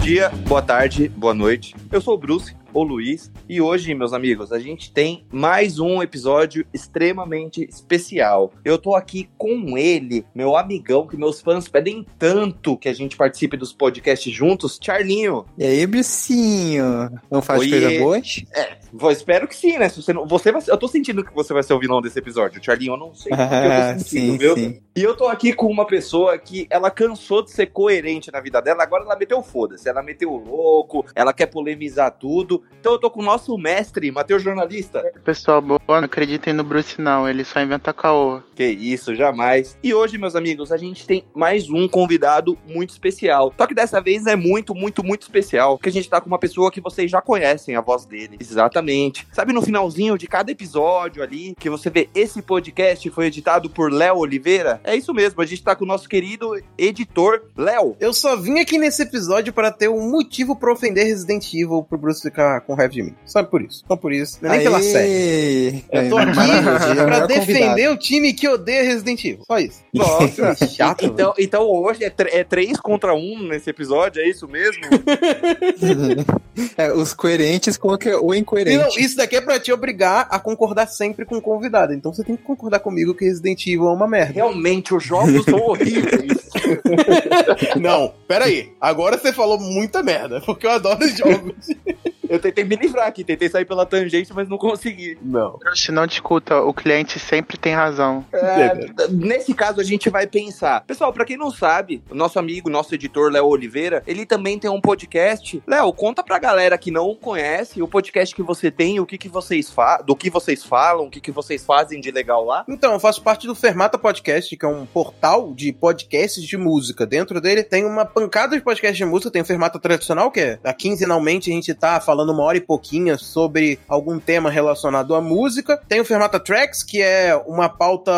dia, boa tarde, boa noite. Eu sou o Bruce o Luiz. E hoje, meus amigos, a gente tem mais um episódio extremamente especial. Eu tô aqui com ele, meu amigão, que meus fãs pedem tanto que a gente participe dos podcasts juntos, Charlinho. E aí, Brucinho? Não faz Oi, coisa boa? É, vou, espero que sim, né? Se você não, você vai, eu tô sentindo que você vai ser o vilão desse episódio. Charlinho, eu não sei que eu tô sentindo, sim, viu? Sim. E eu tô aqui com uma pessoa que ela cansou de ser coerente na vida dela, agora ela meteu foda-se, ela meteu louco, ela quer polemizar tudo. Então eu tô com o nosso mestre, Matheus Jornalista. Pessoal, boa, não acreditem no Bruce não, ele só inventa caô. Que isso, jamais. E hoje, meus amigos, a gente tem mais um convidado muito especial. Só que dessa vez é muito, muito, muito especial, que a gente tá com uma pessoa que vocês já conhecem a voz dele. Exatamente. Sabe no finalzinho de cada episódio ali, que você vê esse podcast foi editado por Léo Oliveira? É isso mesmo, a gente tá com o nosso querido editor, Léo. Eu só vim aqui nesse episódio para ter um motivo para ofender Resident Evil pro Bruce ficar com raiva de mim. Sabe por isso. Só por isso. Não é nem pela série. Eu tô aqui pra defender o time que odeia Resident Evil. Só isso. Nossa, chato. Então, então hoje é, é 3 contra 1 nesse episódio, é isso mesmo? é, os coerentes contra o incoerente. Não, isso daqui é pra te obrigar a concordar sempre com o convidado. Então você tem que concordar comigo que Resident Evil é uma merda. Realmente, os jogos são horríveis. Não, peraí. Agora você falou muita merda, porque eu adoro jogos. Eu tentei me livrar aqui, tentei sair pela tangente, mas não consegui. Não. Se não discuta, o cliente sempre tem razão. É, nesse caso, a gente vai pensar. Pessoal, para quem não sabe, o nosso amigo, nosso editor Léo Oliveira, ele também tem um podcast. Léo, conta pra galera que não conhece o podcast que você tem, o que, que vocês fa do que vocês falam, o que, que vocês fazem de legal lá. Então, eu faço parte do Fermata Podcast, que é um portal de podcasts de música. Dentro dele tem uma pancada de podcasts de música, tem o Fermata Tradicional, que é quinzenalmente a gente tá falando falando uma hora e pouquinho sobre algum tema relacionado à música. Tem o Fermata Tracks, que é uma pauta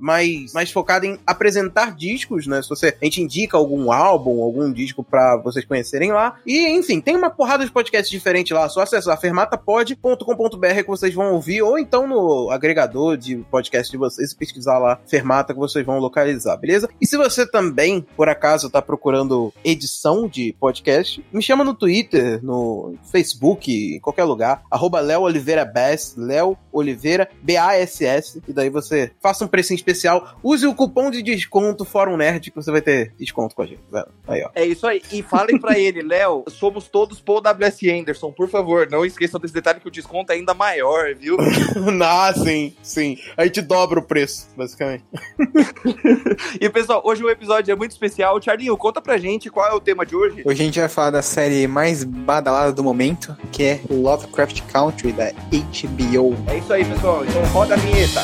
mais, mais focada em apresentar discos, né? Se você, a gente indica algum álbum, algum disco para vocês conhecerem lá. E, enfim, tem uma porrada de podcasts diferentes lá. Só acessar fermatapod.com.br que vocês vão ouvir, ou então no agregador de podcast de vocês, pesquisar lá Fermata que vocês vão localizar, beleza? E se você também, por acaso, tá procurando edição de podcast, me chama no Twitter, no Facebook Facebook, em qualquer lugar, arroba Léo Oliveira Bass, Léo Oliveira B-A-S-S, e daí você faça um precinho especial, use o cupom de desconto Fórum Nerd, que você vai ter desconto com a gente. Aí, ó. É isso aí. E falem pra ele, Léo, somos todos Paul W.S. Anderson, por favor, não esqueçam desse detalhe que o desconto é ainda maior, viu? ah, sim, sim. A gente dobra o preço, basicamente. e pessoal, hoje o episódio é muito especial. Charlinho, conta pra gente qual é o tema de hoje. Hoje a gente vai falar da série mais badalada do momento que é Lovecraft Country da HBO. É isso aí, pessoal. Então roda a vinheta.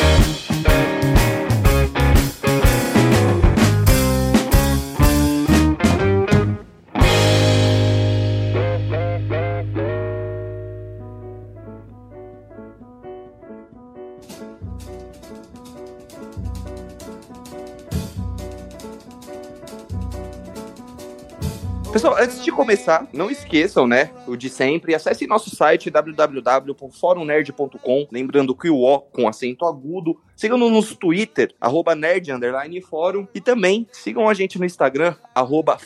De começar, não esqueçam, né, o de sempre, acesse nosso site www.forumnerd.com, lembrando que o O com acento agudo. Sigam-nos no Twitter, arroba e também sigam a gente no Instagram, arroba.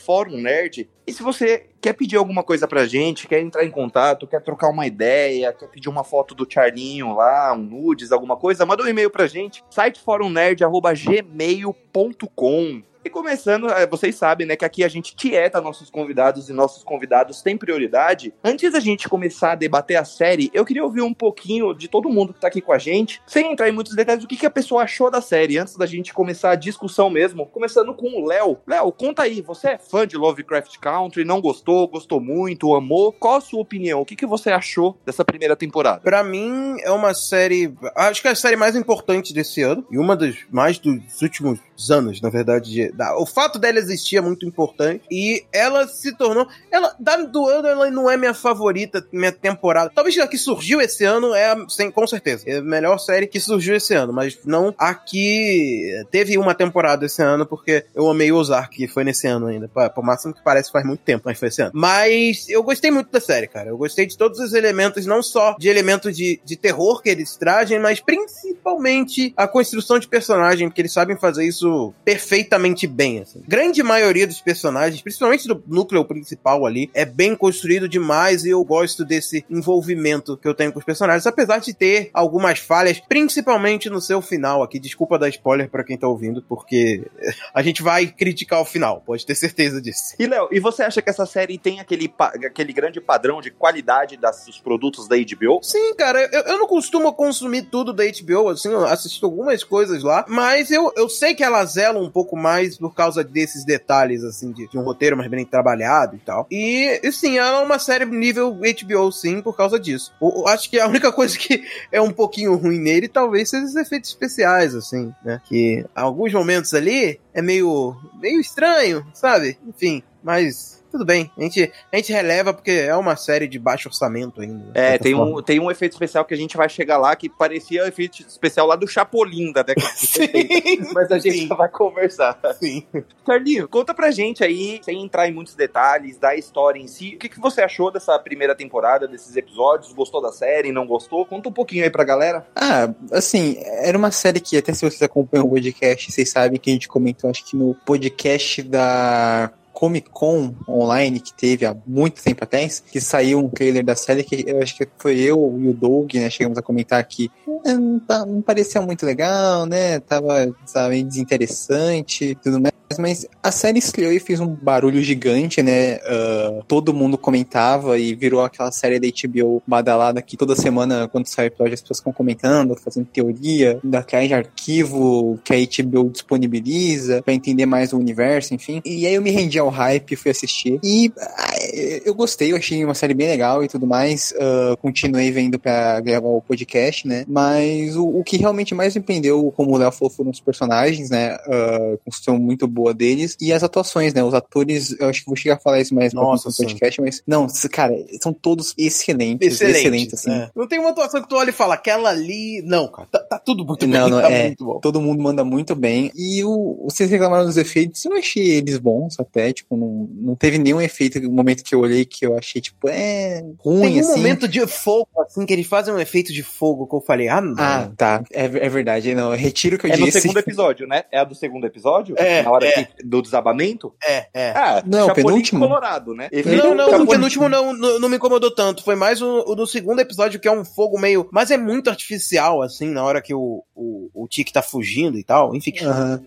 E se você quer pedir alguma coisa pra gente, quer entrar em contato, quer trocar uma ideia, quer pedir uma foto do Charlinho lá, um nudes, alguma coisa, manda um e-mail pra gente, siteforumnerd.gmail.com. E começando, é, vocês sabem, né, que aqui a gente tieta nossos convidados e nossos convidados têm prioridade. Antes da gente começar a debater a série, eu queria ouvir um pouquinho de todo mundo que tá aqui com a gente, sem entrar em muitos detalhes, o que, que a pessoa achou da série, antes da gente começar a discussão mesmo. Começando com o Léo. Léo, conta aí, você é fã de Lovecraft Country, não gostou, gostou muito, amou? Qual a sua opinião? O que, que você achou dessa primeira temporada? Para mim, é uma série, acho que é a série mais importante desse ano, e uma das mais dos últimos anos, na verdade, o fato dela existir é muito importante. E ela se tornou. Ela, do ano, ela não é minha favorita, minha temporada. Talvez a que surgiu esse ano é, sem, com certeza, é a melhor série que surgiu esse ano. Mas não a que teve uma temporada esse ano, porque eu amei Ozark, que foi nesse ano ainda. Por máximo que parece faz muito tempo, mas foi esse ano. Mas eu gostei muito da série, cara. Eu gostei de todos os elementos, não só de elementos de, de terror que eles trazem, mas principalmente a construção de personagem, porque eles sabem fazer isso perfeitamente bastante bem, assim. Grande maioria dos personagens, principalmente do núcleo principal ali, é bem construído demais e eu gosto desse envolvimento que eu tenho com os personagens, apesar de ter algumas falhas, principalmente no seu final aqui. Desculpa dar spoiler para quem tá ouvindo, porque a gente vai criticar o final, pode ter certeza disso. E, Léo, e você acha que essa série tem aquele, aquele grande padrão de qualidade das, dos produtos da HBO? Sim, cara, eu, eu não costumo consumir tudo da HBO, assim, eu assisto algumas coisas lá, mas eu, eu sei que ela zela um pouco mais por causa desses detalhes, assim, de, de um roteiro mais bem trabalhado e tal. E, e sim, ela é uma série nível HBO, sim, por causa disso. Eu, eu acho que a única coisa que é um pouquinho ruim nele talvez seja os efeitos especiais, assim, né? Que alguns momentos ali é meio, meio estranho, sabe? Enfim, mas tudo bem. A gente, a gente releva porque é uma série de baixo orçamento ainda. É, tem um, tem um efeito especial que a gente vai chegar lá que parecia o efeito especial lá do Chapolin da década de 70. Mas a gente Sim. já vai conversar. Sim. Carlinho, conta pra gente aí, sem entrar em muitos detalhes da história em si, o que, que você achou dessa primeira temporada, desses episódios? Gostou da série, não gostou? Conta um pouquinho aí pra galera. Ah, assim, era uma série que, até se vocês acompanham o podcast, vocês sabem que a gente comentou, acho que no podcast da Comic Con online que teve há muito tempo atrás, que saiu um trailer da série que eu acho que foi eu e o Doug, né? Chegamos a comentar que eh, não, tá- não parecia muito legal, né? Tava, meio desinteressante tudo mais. Mas a série estreou e fez um barulho gigante, né? Ah, todo mundo comentava e virou aquela série da HBO badalada que toda semana, quando sai episódio, as pessoas ficam comentando, fazendo teoria, da atrás de arquivo que a HBO disponibiliza pra entender mais o universo, enfim. E aí eu me rendi ao hype e fui assistir. E ah, eu gostei, eu achei uma série bem legal e tudo mais. Ah, continuei vendo pra gravar o podcast, né? Mas o, o que realmente mais me prendeu, como o Léo falou, foram os personagens, né? A construção muito boa deles e as atuações, né? Os atores, eu acho que vou chegar a falar isso mais Nossa, no podcast, mas não, cara, são todos excelentes, Excelente. excelentes, assim. É. Não tem uma atuação que tu olha e fala, aquela ali. Não, cara, tá, tá tudo muito bem. Não, não, tá é. muito bom. Todo mundo manda muito bem. E o, vocês reclamaram dos efeitos, eu achei eles bons até. Tipo, não, não teve nenhum efeito no momento que eu olhei que eu achei, tipo, é ruim, Tem um assim. momento de fogo, assim, que eles fazem um efeito de fogo que eu falei, ah, não. Ah, tá. É, é verdade. Não, eu retiro o que eu É no disse. segundo episódio, né? É a do segundo episódio? É, Na hora é. que- do desabamento? é, é. Ah, Não, Chapolin penúltimo. Colorado, né? Não, não, Chapolin. o penúltimo não, não, não me incomodou tanto. Foi mais o, o do segundo episódio, que é um fogo meio. Mas é muito artificial, assim, na hora que o, o, o Tiki tá fugindo e tal. Enfim.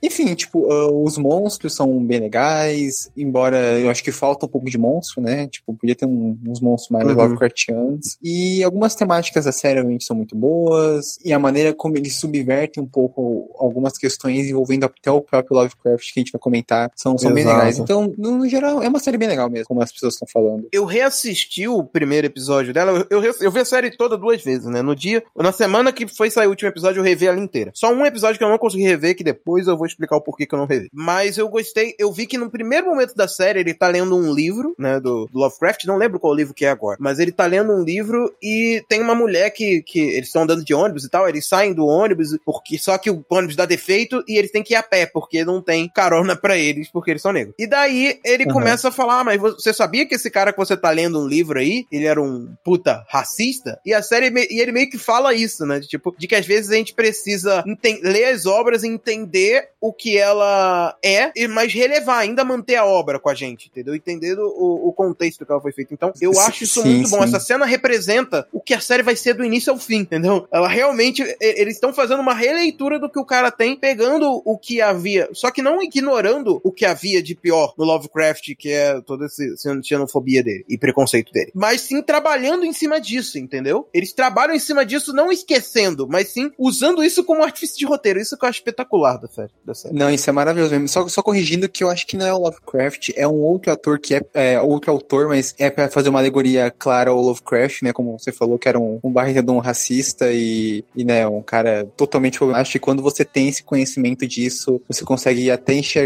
Enfim, tipo, ah, os monstros são bem legais, embora eu acho que falta um pouco de monstro, né? Tipo, podia ter um- uns monstros mais Uhum. Lovecraftianos. E algumas temáticas da série realmente são muito boas, e a maneira como eles subvertem um pouco algumas questões envolvendo até o próprio Lovecraft que a gente vai comentar são, são bem legais. Então, no, no geral, é uma série bem legal mesmo, como as pessoas estão falando. Eu reassisti o primeiro episódio dela. Eu, eu, eu vi a série toda duas vezes, né? No dia, na semana que foi sair o último episódio, eu revi ela inteira. Só um episódio que eu não consegui rever, que depois eu vou explicar o porquê que eu não revi. Mas eu gostei, eu vi que no primeiro momento da série ele tá lendo um livro, né? Do, do Lovecraft, não lembro qual livro que é agora. Mas ele tá lendo um livro e tem uma mulher que, que eles estão andando de ônibus e tal. Eles saem do ônibus, porque só que o ônibus dá defeito e eles têm que ir a pé, porque não tem carona pra eles, porque eles são negros. E daí ele Uhum. começa a falar: ah, mas você sabia que esse cara que você tá lendo um livro aí, ele era um puta racista? E a série, e ele meio que fala isso, né? De, tipo, de que às vezes a gente precisa ler as obras e entender o que ela é, e mas relevar, ainda manter a obra com a gente, entendeu? Entender o, o contexto que ela foi feita. Então, eu acho isso sim, muito bom. sim. Essa cena representa o que a série vai ser do início ao fim, entendeu? Ela realmente, eles estão fazendo uma releitura do que o cara tem, pegando o que havia, só que não ignorando o que havia de pior no Lovecraft, que é toda essa xenofobia dele e preconceito dele. Mas sim trabalhando em cima disso, entendeu? Eles trabalham em cima disso, não esquecendo, mas sim usando isso como artifício de roteiro. Isso que eu acho espetacular da série. Da série. Não, isso é maravilhoso mesmo. Só, só corrigindo que eu acho que não é o Lovecraft, é um outro ator que é, é outro autor, mas é pra fazer uma alegoria clara ao Lovecraft, né? Como você falou, que era um, um racista e, e, né, um cara totalmente problemático. E quando você tem esse conhecimento disso, você consegue até enxergar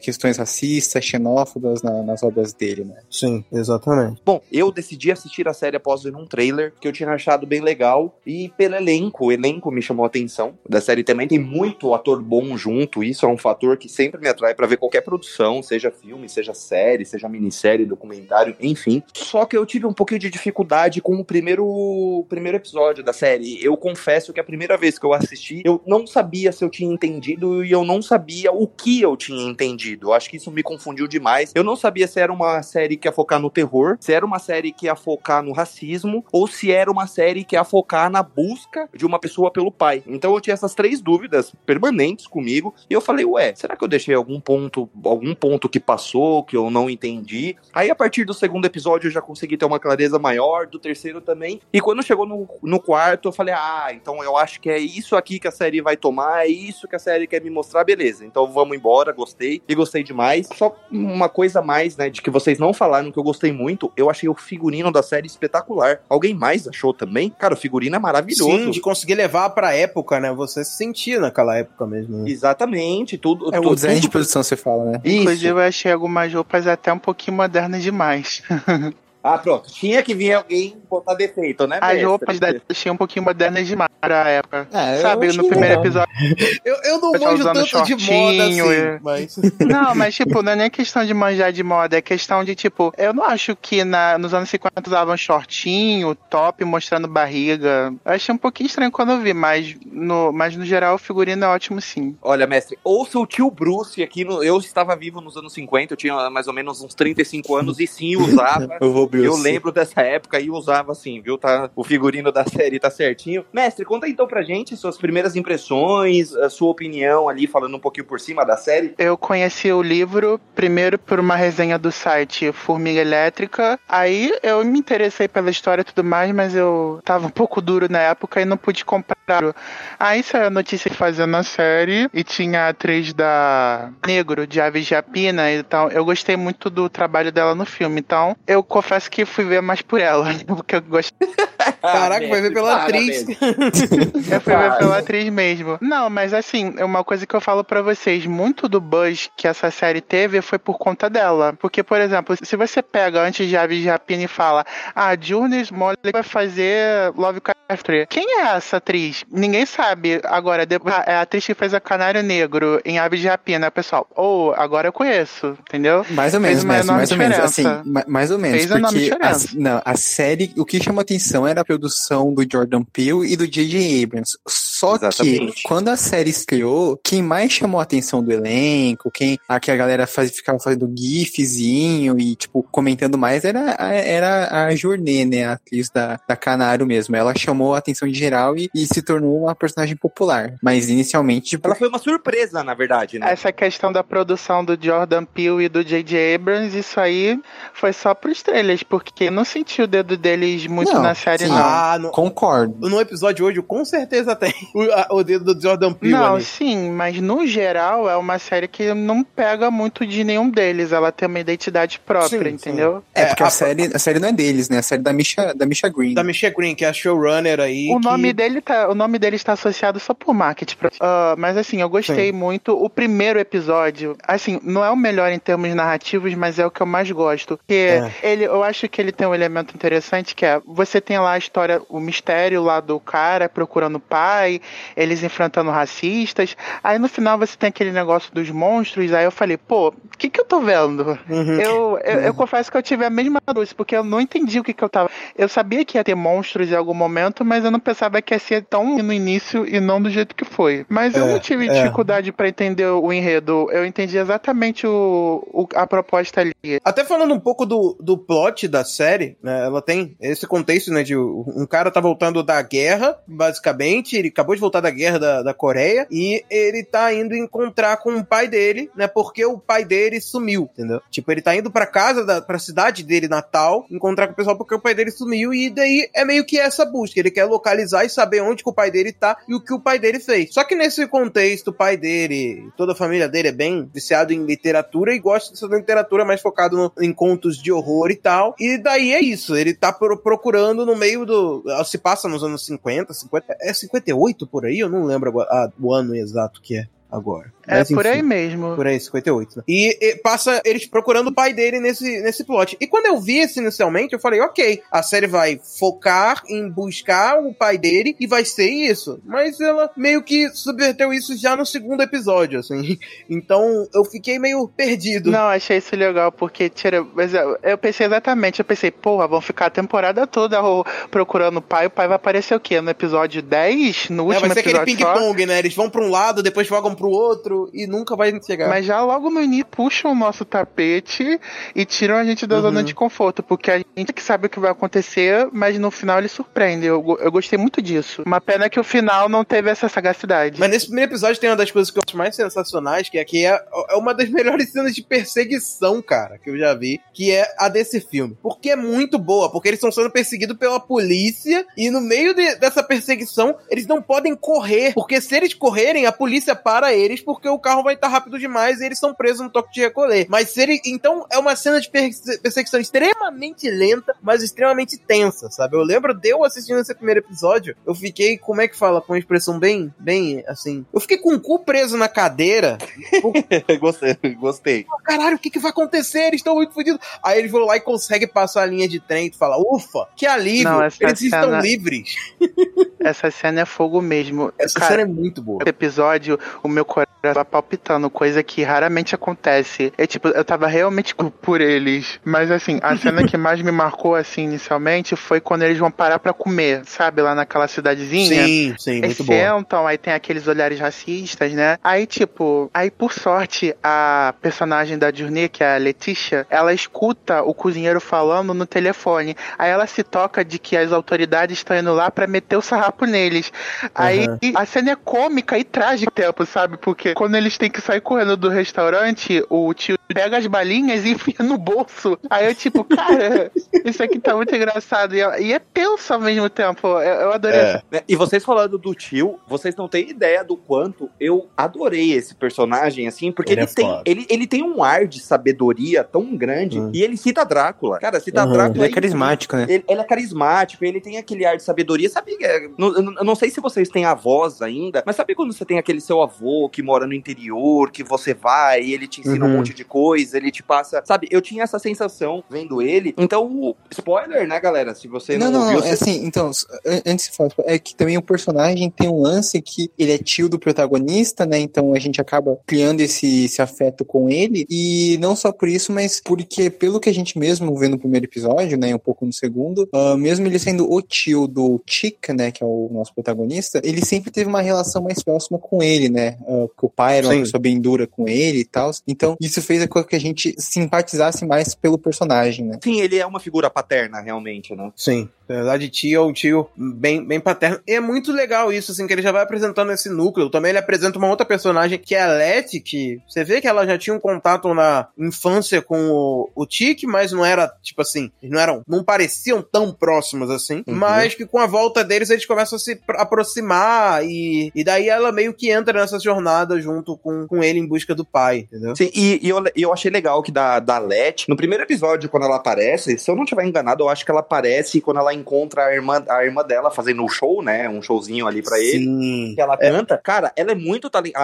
questões racistas, xenófobas na- nas obras dele, né? Sim, exatamente. Bom, eu decidi assistir a série após ver um trailer que eu tinha achado bem legal e pelo elenco, o elenco me chamou a atenção. Da série também tem muito ator bom junto, isso é um fator que sempre me atrai pra ver qualquer produção, seja filme, seja série, seja minissérie, documentário, enfim. Só que eu tive um pouquinho de dificuldade com o primeiro, o primeiro episódio da série. Eu confesso que a primeira vez que eu assisti, eu não sabia se eu tinha entendido e eu não sabia o que eu tinha tinha entendido. Eu acho que isso me confundiu demais. Eu não sabia se era uma série que ia focar no terror, se era uma série que ia focar no racismo, ou se era uma série que ia focar na busca de uma pessoa pelo pai. Então eu tinha essas três dúvidas permanentes comigo, e eu falei, ué, será que eu deixei algum ponto, algum ponto que passou, que eu não entendi? Aí a partir do segundo episódio eu já consegui ter uma clareza maior, do terceiro também, e quando chegou no, no quarto eu falei, ah, então eu acho que é isso aqui que a série vai tomar, é isso que a série quer me mostrar, beleza. Então vamos embora, gostei, e gostei demais. Só uma coisa a mais, né, de que vocês não falaram que eu gostei muito, eu achei o figurino da série espetacular. Alguém mais achou também? Cara, o figurino é maravilhoso. Sim, de conseguir levar pra época, né? Você se sentia naquela época mesmo. né? Exatamente, tudo. É tudo, o design de tudo- produção, você fala, né? Inclusive, Isso. eu achei algumas roupas até um pouquinho modernas demais. Ah, pronto. Tinha que vir alguém botar defeito, né? As roupas da achei um pouquinho modernas demais pra época. Eu Sabe, no primeiro legal. episódio. Eu, eu não manjo usando tanto de moda assim, shortinho, é. mas... Não, mas tipo, não é nem questão de manjar de moda, é questão de tipo, eu não acho que na, nos anos 50 usavam shortinho, top, mostrando barriga. Eu achei um pouquinho estranho quando eu vi, mas no, mas no geral o figurino é ótimo sim. Olha, mestre, ouça o tio Bruce aqui. No, eu estava vivo nos anos 50, eu tinha mais ou menos uns 35 anos e sim usava. Eu vou Eu lembro dessa época e usava assim, viu? Tá, o figurino da série tá certinho. Mestre, conta então pra gente suas primeiras impressões, a sua opinião ali, falando um pouquinho por cima da série. Eu conheci o livro primeiro por uma resenha do site Formiga Elétrica. Aí eu me interessei pela história e tudo mais, mas eu tava um pouco duro na época e não pude comprar. Aí saiu a notícia que fazendo a série e tinha a atriz da Negro, de Aves de Rapina. Então eu gostei muito do trabalho dela no filme. Então eu confesso que fui ver mais por ela, porque eu gostei. Caraca, Ah, vai ver pela para, atriz. Eu fui ver pela atriz mesmo. Não, mas assim, é uma coisa que eu falo pra vocês, muito do buzz que essa série teve foi por conta dela. Porque, por exemplo, se você pega antes de Aves de Rapina e fala, ah, Journey Smollet vai fazer Lovecraft 3. Quem é essa atriz? Ninguém sabe. Agora, ah, é a atriz que fez a Canário Negro em Aves de Rapina, pessoal. Ou, agora eu conheço, entendeu? Mais ou menos, enorme mais ou menos. Assim, ma- mais ou menos. Fez porque a, não, a série, o que chamou atenção era a produção do Jordan Peele e do J.J. Abrams. Só Exatamente. que, quando a série estreou, quem mais chamou a atenção do elenco, quem a que a galera faz, ficava fazendo gifzinho e, tipo, comentando mais era, a- era a Journée, né? A atriz da, da Canário mesmo. Ela chamou a atenção de geral e, e se tornou uma personagem popular. Mas inicialmente, tipo, Ela foi uma surpresa, na verdade, né? Essa questão da produção do Jordan Peele e do J.J. Abrams, isso aí foi só pros trailers, porque eu não senti o dedo deles muito Não, na série, sim. não. Ah, no, concordo. no episódio hoje, com certeza tem o, a- o dedo do Jordan Peele Não, ali. sim, mas no geral é uma série que não pega muito de nenhum deles. Ela tem uma identidade própria, Sim, sim. entendeu? É, É, porque a- a, série, a série não é deles, né? A série da Misha, da Misha Green. Da Michelle Green, que é a showrunner aí. O que- nome dele tá, o nome dele está associado só por marketing. Ah, mas assim, eu gostei muito. O primeiro episódio, assim, não é o melhor em termos narrativos, mas é o que eu mais gosto. Porque É. ele, eu acho que ele tem um elemento interessante que é você tem lá a história, o mistério lá do cara procurando o pai, eles enfrentando racistas. Aí no final você tem aquele negócio dos monstros. Aí eu falei, pô, o que que eu tô vendo? Uhum. Eu, eu, eu confesso que eu tive a mesma luz, porque eu não entendi o que, que eu tava. Eu sabia que ia ter monstros em algum momento, mas eu não pensava que ia ser tão no início e não do jeito que foi. Mas eu É, não tive é. dificuldade pra entender o enredo. Eu entendi exatamente o, o- a proposta ali. Até falando um pouco do, do plot da série, né? Ela tem esse contexto, né? De um cara tá voltando da guerra, basicamente. Ele acabou de voltar da guerra da, da Coreia. E ele tá indo encontrar com o pai dele, né? Porque o pai dele sumiu, entendeu? Tipo, ele tá indo pra casa, da, pra cidade dele, Natal, encontrar com o pessoal porque o pai dele sumiu. E daí é meio que essa busca. Ele quer localizar e saber onde que o pai dele tá e o que o pai dele fez. Só que nesse contexto, o pai dele, toda a família dele é bem viciado em literatura e gosta dessa literatura mais focado no- em contos de horror e tal. E daí é isso, ele tá pro- procurando no meio do. Se passa nos anos 50, 50. É 58 por aí? Eu não lembro agora, ah, o ano exato que é agora. É Mas, por enfim. aí mesmo. Por aí, 58, né? E, e passa eles procurando o pai dele nesse, nesse plot. E quando eu vi esse inicialmente, eu falei, ok, a série vai focar em buscar o pai dele e vai ser isso. Mas ela meio que subverteu isso já no segundo episódio, assim. Então eu fiquei meio perdido. Não, achei isso legal, porque tira. Mas eu, eu pensei exatamente, eu pensei, porra, vão ficar a temporada toda procurando o pai, o pai vai aparecer o quê? No episódio 10? No É, último vai ser aquele episódio só? ping-pong, né? Eles vão pra um lado, depois jogam pro outro e nunca vai chegar. Mas já logo no início puxam o nosso tapete e tiram a gente da Uhum. zona de conforto, porque a gente que sabe o que vai acontecer, mas no final ele surpreende. Eu, eu gostei muito disso. Uma pena que o final não teve essa sagacidade. Mas nesse primeiro episódio tem uma das coisas que eu acho mais sensacionais, que é que é, é uma das melhores cenas de perseguição, cara, que eu já vi, que é a desse filme. Porque é muito boa, porque eles estão sendo perseguidos pela polícia e no meio de- dessa perseguição eles não podem correr, porque se eles correrem, a polícia para eles porque o carro vai estar rápido demais e eles são presos no toque de recolher. Mas se ele, então é uma cena de perse- perseguição extremamente lenta, mas extremamente tensa, sabe? Eu lembro de eu assistindo esse primeiro episódio, eu fiquei, como é que fala, com uma expressão bem, bem assim, eu fiquei com o cu preso na cadeira. gostei, gostei. Caralho, o que, que vai acontecer? Eles estão muito fodidos. Aí eles vão lá e conseguem passar a linha de trem e tu fala, ufa, que alívio, Não, essa eles estão cena- livres. Essa cena é fogo mesmo. Essa Cara, cena é muito boa. Esse episódio, o meu coração tava palpitando, coisa que raramente acontece. É tipo, eu tava realmente por eles. Mas assim, a cena que mais me marcou assim inicialmente foi quando eles vão parar pra comer, sabe? Lá naquela cidadezinha. Sim, sim, Eles muito boa. sentam, aí tem aqueles olhares racistas, né? Aí, tipo, aí por sorte, a personagem da Journey, que é a Letícia, ela escuta o cozinheiro falando no telefone. Aí ela se toca de que as autoridades estão indo lá pra meter o sarrapo neles. Aí a cena é cômica e trágica tempo, sabe? Porque quando eles têm que sair correndo do restaurante, o tio pega as balinhas e enfia no bolso. Aí eu, tipo, cara, isso aqui tá muito engraçado. E é, e é tenso ao mesmo tempo. Eu, eu adorei É. essa Né, E vocês falando do tio, vocês não têm ideia do quanto eu adorei esse personagem, assim, porque Ele ele, é tem, foda. ele, ele tem um ar de sabedoria tão grande Hum. e ele cita Drácula. Cara, cita Uhum. Drácula. Ele é carismático, né? Ele, ele é carismático, ele tem aquele ar de sabedoria. Sabe, é, não- eu não, eu não sei se vocês têm avós ainda, mas sabe quando você tem aquele seu avô que mora no interior, que você vai e ele te ensina Uhum. um monte de coisa, ele te passa. Sabe, eu tinha essa sensação vendo ele. Então, spoiler, né, galera? Se você não, Não, não, ouviu, não. É você- assim, então, antes de falar, é que também o personagem tem um lance que ele é tio do protagonista, né? Então a gente acaba criando esse, esse afeto com ele. E não só por isso, mas porque, pelo que a gente mesmo vê no primeiro episódio, né? Um pouco no segundo, ah, mesmo ele sendo o tio do Chick, né? Que é o nosso protagonista, ele sempre teve uma relação mais próxima com ele, né? o pai era uma Sim. pessoa bem dura com ele e tal. Então, isso fez com que a gente simpatizasse mais pelo personagem, né? Sim, ele é uma figura paterna, realmente, né? Sim. Na verdade, tio é um tio bem, bem paterno. E é muito legal isso, assim, que ele já vai apresentando esse núcleo. Também ele apresenta uma outra personagem, que é a Letty, que você vê que ela já tinha um contato na infância com o, o Tiki, mas não era, tipo assim, eles não eram, não pareciam tão próximos assim. Uhum. Mas que com a volta deles, eles começam a se pro- aproximar e, e daí ela meio que entra nessa jornada junto com, com ele em busca do pai, entendeu? Sim, e, e eu, e eu achei legal que da, da Let, no primeiro episódio, quando ela aparece, se eu não tiver enganado, eu acho que ela aparece quando ela encontra a irmã, a irmã dela fazendo um show, né? Um showzinho ali pra ele. Sim. Que ela canta. Cara, ela é muito talentosa.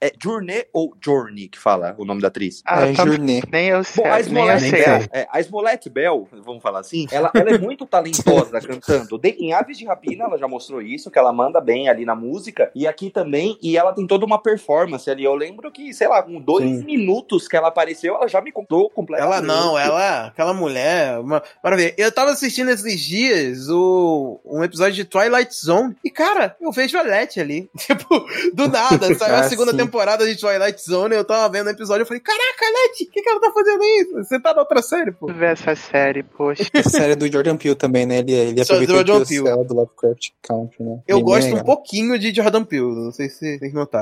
É Journey ou Journey que fala o nome da atriz? Ah, é tá- Journey. Nem eu sei, Bom, a nem eu Smollett sei. Bell, é, a Smollett Bell, vamos falar assim, ela, ela é muito talentosa cantando. De- em Aves de Rapina, ela já mostrou isso, que ela manda bem ali na música. E aqui também, e ela tem toda uma performance ali. Eu lembro que, sei lá, com dois Sim. minutos que ela apareceu, ela já me contou completamente. Ela não, ela, aquela mulher, uma maravilha. Eu tava assistindo esses dias o, um episódio de Twilight Zone e, cara, eu vejo a Letty ali. Tipo, do nada, saiu a Ah, segunda sim. temporada de Twilight Zone eu tava vendo o episódio e falei, caraca, Letty, o que, que ela tá fazendo isso? Você tá na outra série, pô. ver essa série, poxa. Essa série é do Jordan Peele também, né? Ele, ele Só do aproveitou Jordan Peele. ela do Lovecraft Country, né? Eu Bem, gosto um pouquinho de Jordan Peele, não sei se vocês notaram.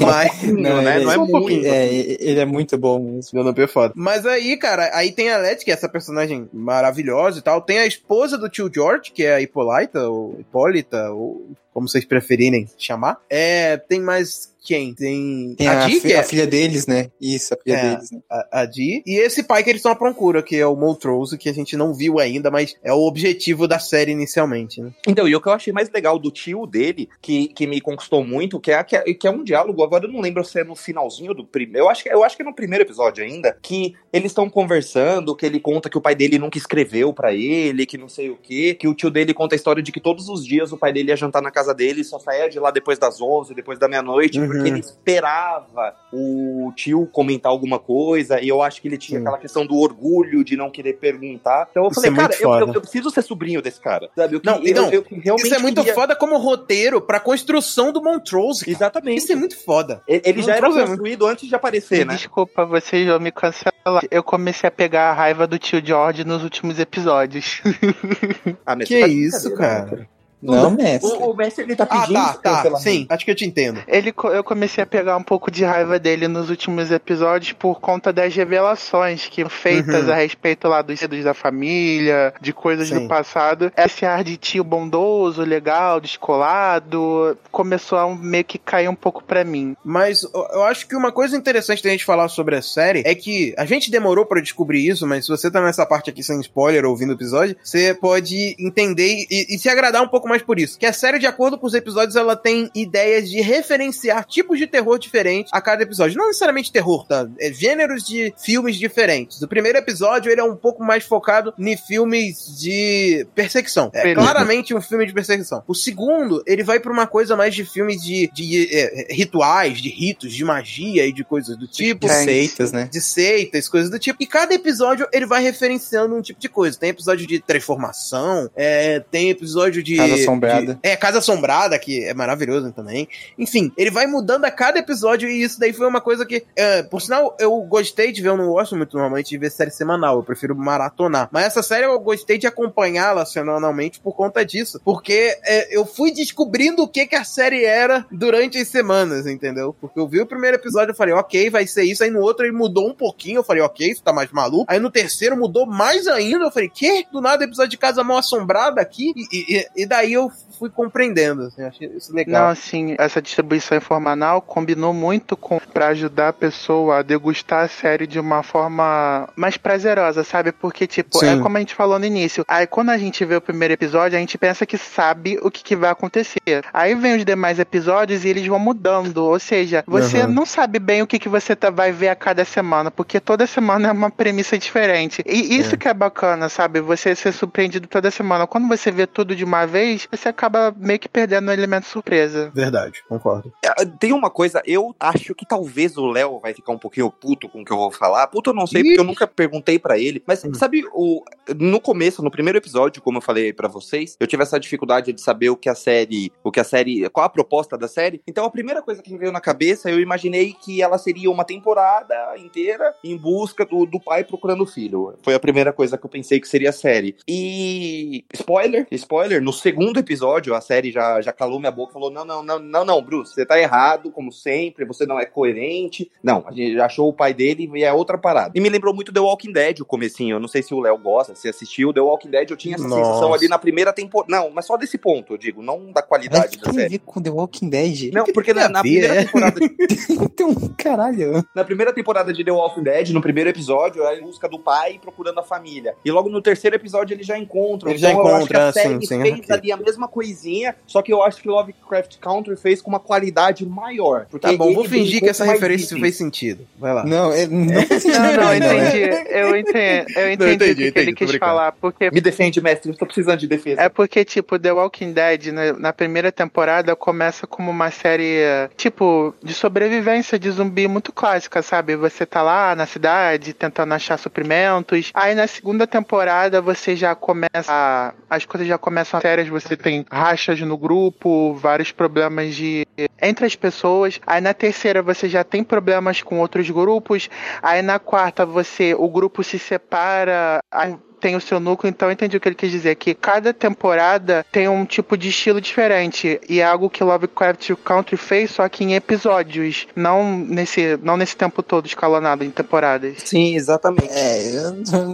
Mas, Não, né? ele- Não é só um muito. pouquinho. É, ele é muito bom mesmo. Peele é foda. Mas aí, cara, aí tem a Letty, que é essa personagem maravilhosa e tal. Tem a esposa do tio George, que é a Hippolyta, ou Hipólita, ou como vocês preferirem chamar. É, tem mais quem? Tem, Tem a a, Dee, fi- que é a filha deles, né? Isso, a filha É. deles, né? a, a Dee, e esse pai que eles estão à procura, que é o Montrose, que a gente não viu ainda, mas é o objetivo da série inicialmente, né? Então, e o que eu achei mais legal do tio dele, que, que me conquistou muito, que é, que, é, que é um diálogo, agora eu não lembro se é no finalzinho do primeiro. Eu acho que, eu acho que é no primeiro episódio ainda, que eles estão conversando, que ele conta que o pai dele nunca escreveu pra ele, que não sei o quê, que o tio dele conta a história de que todos os dias o pai dele ia jantar na casa casa dele e só saía de lá depois das 11, depois da meia-noite, Uhum. Porque ele esperava o tio comentar alguma coisa, e eu acho que ele tinha Sim. aquela questão do orgulho de não querer perguntar. Então eu Isso falei, é cara, eu, eu- eu preciso ser sobrinho desse cara, sabe? Eu, Não, que- eu- não, eu realmente Isso é muito queria- foda como roteiro pra construção do Montrose. cara. Exatamente. Isso é muito foda. Ele ele já era é construído antes de aparecer, né? Desculpa, vocês vão me cancelar. Eu comecei a pegar a raiva do tio George nos últimos episódios. Ah, mas Que tá isso, brincadeira, cara? Não, mestre. O, o mestre ele tá Ah, pedindo tá, esse tá. cancelamento. Sim, acho que eu te entendo. Ele, eu comecei a pegar um pouco de raiva dele nos últimos episódios por conta das revelações que feitas Uhum. a respeito lá dos dedos da família, de coisas Sim. do passado. Esse ar de tio bondoso, legal, descolado, começou a meio que cair um pouco pra mim. Mas eu- acho que uma coisa interessante da gente falar sobre a série é que a gente demorou pra descobrir isso, mas se você tá nessa parte aqui sem spoiler ouvindo o episódio, você pode entender e, e se agradar um pouco mais por isso. Que a série, de acordo com os episódios, ela tem ideias de referenciar tipos de terror diferentes a cada episódio. Não necessariamente terror, tá? É gêneros de filmes diferentes. O primeiro episódio, ele é um pouco mais focado em filmes de perseguição. É Beleza. claramente um filme de perseguição. O segundo, ele vai pra uma coisa mais de filmes de, de é, rituais, de ritos, de magia e de coisas do tipo. De seitas, né? De seitas, coisas do tipo. E cada episódio ele vai referenciando um tipo de coisa. Tem episódio de transformação, é, tem episódio de. Assombrada. é, Casa Assombrada, que é maravilhoso também. Enfim, ele vai mudando a cada episódio e isso daí foi uma coisa que. é, por sinal, eu gostei de ver, eu não gosto muito normalmente de ver série semanal, eu prefiro maratonar. Mas essa série eu gostei de acompanhá-la semanalmente por conta disso. Porque é, eu fui descobrindo o que, que a série era durante as semanas, entendeu? Porque eu vi o primeiro episódio e falei, ok, vai ser isso. Aí no outro ele mudou um pouquinho, eu falei, ok, isso tá mais maluco. Aí no terceiro mudou mais ainda, eu falei, que? Do nada episódio de Casa Mal Assombrada aqui? E, e- e daí eu fui compreendendo, assim, achei isso legal. Não, assim, essa distribuição informal combinou muito com para ajudar a pessoa a degustar a série de uma forma mais prazerosa, sabe? Porque, tipo, Sim. é como a gente falou no início. Aí quando a gente vê o primeiro episódio, a gente pensa que sabe o que, que vai acontecer. Aí vem os demais episódios e eles vão mudando. Ou seja, você Uhum. não sabe bem o que, que você tá- vai ver a cada semana, porque toda semana é uma premissa diferente. E isso que é bacana, sabe? Você ser surpreendido toda semana. Quando você vê tudo de uma vez, você acaba meio que perdendo o elemento surpresa. Verdade, concordo. É, Tem uma coisa, eu acho que talvez o Léo vai ficar um pouquinho puto com o que eu vou falar. Puto eu não sei, Ih. porque eu nunca perguntei pra ele. Mas Hum. sabe, o, no começo, no primeiro episódio, como eu falei pra vocês, eu tive essa dificuldade de saber o que a série. O que a série. Qual a proposta da série. Então a primeira coisa que me veio na cabeça, eu imaginei que ela seria uma temporada inteira em busca do, do pai procurando o filho. Foi a primeira coisa que eu pensei que seria a série. E. Spoiler, spoiler, no segundo episódio, a série já, já calou minha boca e falou: não, não, não, não, não, Bruce, você tá errado, como sempre, você não é coerente. Não, a gente achou o pai dele e é outra parada. E me lembrou muito The Walking Dead, o comecinho. Eu não sei se o Léo gosta, se assistiu. The Walking Dead, eu tinha essa Nossa. sensação ali na primeira temporada. Não, mas só desse ponto, eu digo, não da Mas qualidade o da série. ver com The Walking Dead? Não, porque na, na primeira temporada Então, caralho. na primeira temporada de The Walking Dead, no primeiro episódio, é em busca do pai procurando a família. E logo no terceiro episódio eles já encontram. Ele já então eu acho que a encontra, série sim, sim, fez ali a mesma coisinha, só que eu acho que Lovecraft Country fez com uma qualidade maior. Tá bom, vou ele fingir que essa referência itens. fez sentido. Vai lá. Não, é, não faz sentido Não, não, eu ainda, né? entendi. Eu entendi, eu entendi, entendi, o que, entendi, ele quis brincando. falar. Porque Me defende, mestre, eu tô precisando de defesa. É porque, tipo, The Walking Dead, né, na primeira temporada, começa como uma série, tipo, de sobrevivência de zumbi muito clássica, sabe? Você tá lá na cidade tentando achar suprimentos. Aí na segunda temporada você já começa. a- As coisas já começam sérias, você tem rachas no grupo, vários problemas de. entre as pessoas. Aí na terceira você já tem problemas com outros grupos. Aí na quarta você. o grupo se separa. Aí tem o seu núcleo, então eu entendi o que ele quis dizer, que cada temporada tem um tipo de estilo diferente, e é algo que Lovecraft Country fez, só que em episódios, não nesse, não nesse tempo todo escalonado em temporadas. Sim, exatamente. É,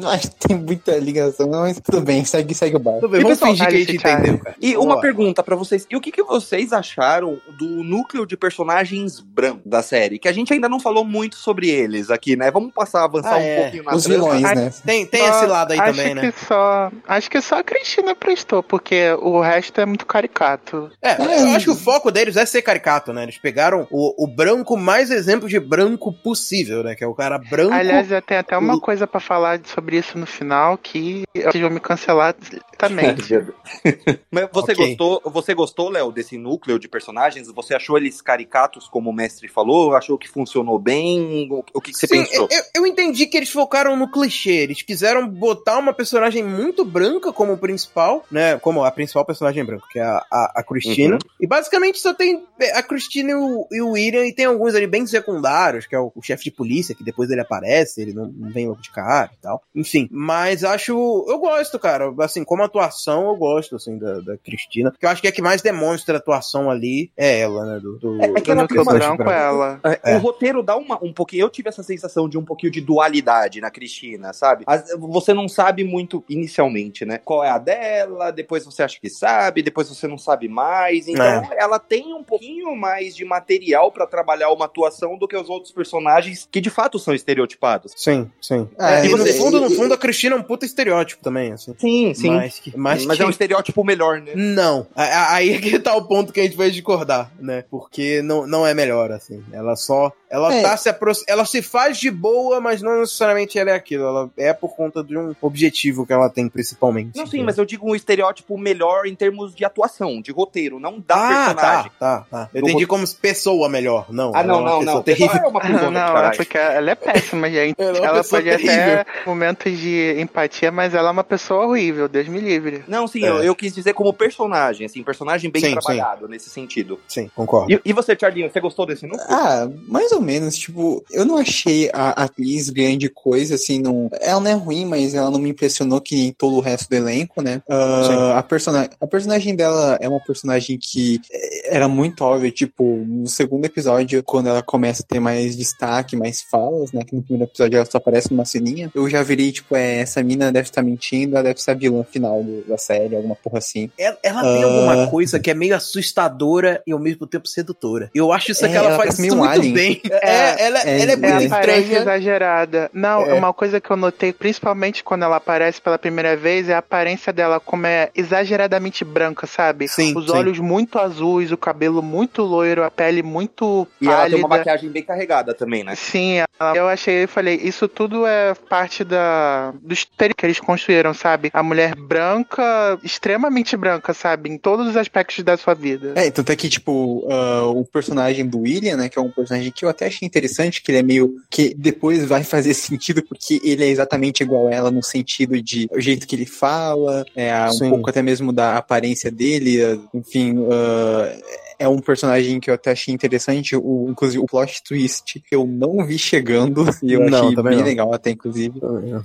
eu acho que tem muita ligação, não, mas tudo bem, segue, segue o barco. Tudo bem, E, vamos pessoal, fingir que a gente entendeu, cara. E uma pergunta pra vocês. E o que, que vocês acharam do núcleo de personagens branco da série? Que a gente ainda não falou muito sobre eles aqui, né? Vamos passar, avançar Ah, um é. pouquinho na Os trama. vilões, Ah, né? Tem, tem esse lado aí achei também, acho né? que só. Acho que só a Cristina prestou, porque o resto é muito caricato. É, eu acho que o foco deles é ser caricato, né? Eles pegaram o, o branco mais exemplo de branco possível, né? Que é o cara branco. Aliás, tem até uma coisa pra falar sobre isso no final que vocês vão me cancelar também. Mas você Ok. gostou, você gostou, Léo, desse núcleo de personagens? Você achou eles caricatos, como o mestre falou? Achou que funcionou bem? O, o que, que você Sim, pensou? eu, eu entendi que eles focaram no clichê. Eles quiseram botar uma personagem muito branca como principal, né? Como a principal personagem branca, que é a, a, a Christina. Uhum. E basicamente só tem a Christina e o, e o William, e tem alguns ali bem secundários, que é o, o chefe de polícia, que depois ele aparece, ele não, não vem logo de cara e tal. Enfim, mas acho. Eu gosto, cara. Assim, como atuação, eu gosto, assim, da, da Cristina. Que eu acho que é a que mais demonstra atuação ali é ela, né? Do, do, É- é que ela tem uma- branco é ela. É, É. O roteiro dá uma, um pouquinho. Eu tive essa sensação de um pouquinho de dualidade na Cristina, sabe? As- você não sabe muito inicialmente, né? Qual é a dela, depois você acha que sabe, depois você não sabe mais. Então É. ela tem um pouquinho mais de material pra trabalhar uma atuação do que os outros personagens que de fato são estereotipados. Sim, sim. Ah, e no fundo, no fundo, a Cristina é um puta estereótipo também, assim. Sim, sim. Mas, mas, Mas que- é um estereótipo melhor, né? Não. Aí é que tá o ponto que a gente vai discordar, né? Porque não, não é melhor, assim. Ela só. Ela É. tá se apro... Ela se faz de boa, mas não necessariamente ela é aquilo. Ela é por conta de um objetivo que ela tem, principalmente. Não, sim, mas eu digo um estereótipo melhor em termos de atuação, de roteiro, não da Ah, personagem. tá, tá, tá. Eu Do entendi como pessoa melhor. Não. Ah, é não, não, não. Terrível. É Não, é caralho. porque ela é péssima, gente. Ela é ela terrível. até momentos de empatia, mas ela é uma pessoa horrível, Deus me livre. Não, sim, É. eu, eu quis dizer como personagem, assim, personagem bem Sim, trabalhado nesse sentido. Sim, concordo. E, e você, Charlinho, você gostou desse núcleo? Ah, mais ou menos, tipo, eu não achei a atriz grande coisa, assim, não. Ela não é ruim, mas ela não me impressionou que nem todo o resto do elenco, né? Ah, Sim. a, persona a personagem dela é uma personagem que eh, era muito óbvia, tipo, no segundo episódio, quando ela começa a ter mais destaque, mais falas, né? Que no primeiro episódio ela só aparece numa ceninha, eu já virei, tipo, é, essa mina deve estar mentindo, ela deve ser a vilã final do- da série, alguma porra assim. Ela, ela tem Ah. alguma coisa que é meio assustadora e ao mesmo tempo sedutora. Eu acho isso É, que ela, ela faz isso um muito alien. bem. É, É, ela, é, ela é é. muito É aparência estranha. exagerada. Não, É. uma coisa que eu notei, principalmente quando ela aparece pela primeira vez, é a aparência dela como é exageradamente branca, sabe? Sim, Os sim. olhos muito azuis, o cabelo muito loiro, a pele muito E ela tem pálida. uma maquiagem bem carregada também, né? Sim, ela- eu achei, eu falei, isso tudo é parte da do estereótipo que eles construíram, sabe? A mulher branca, extremamente branca, sabe? Em todos os aspectos da sua vida. É, tanto é que, tipo, ah, o personagem do William, né, que é um personagem que eu até achei interessante, que ele é meio. que depois vai fazer sentido, porque ele é exatamente igual a ela no sentido de o jeito que ele fala, é, um Sim. pouco até mesmo da aparência dele, enfim. ah, é um personagem que eu até achei interessante, o, inclusive o plot twist eu não vi chegando, e eu Não, achei bem não. legal até, inclusive.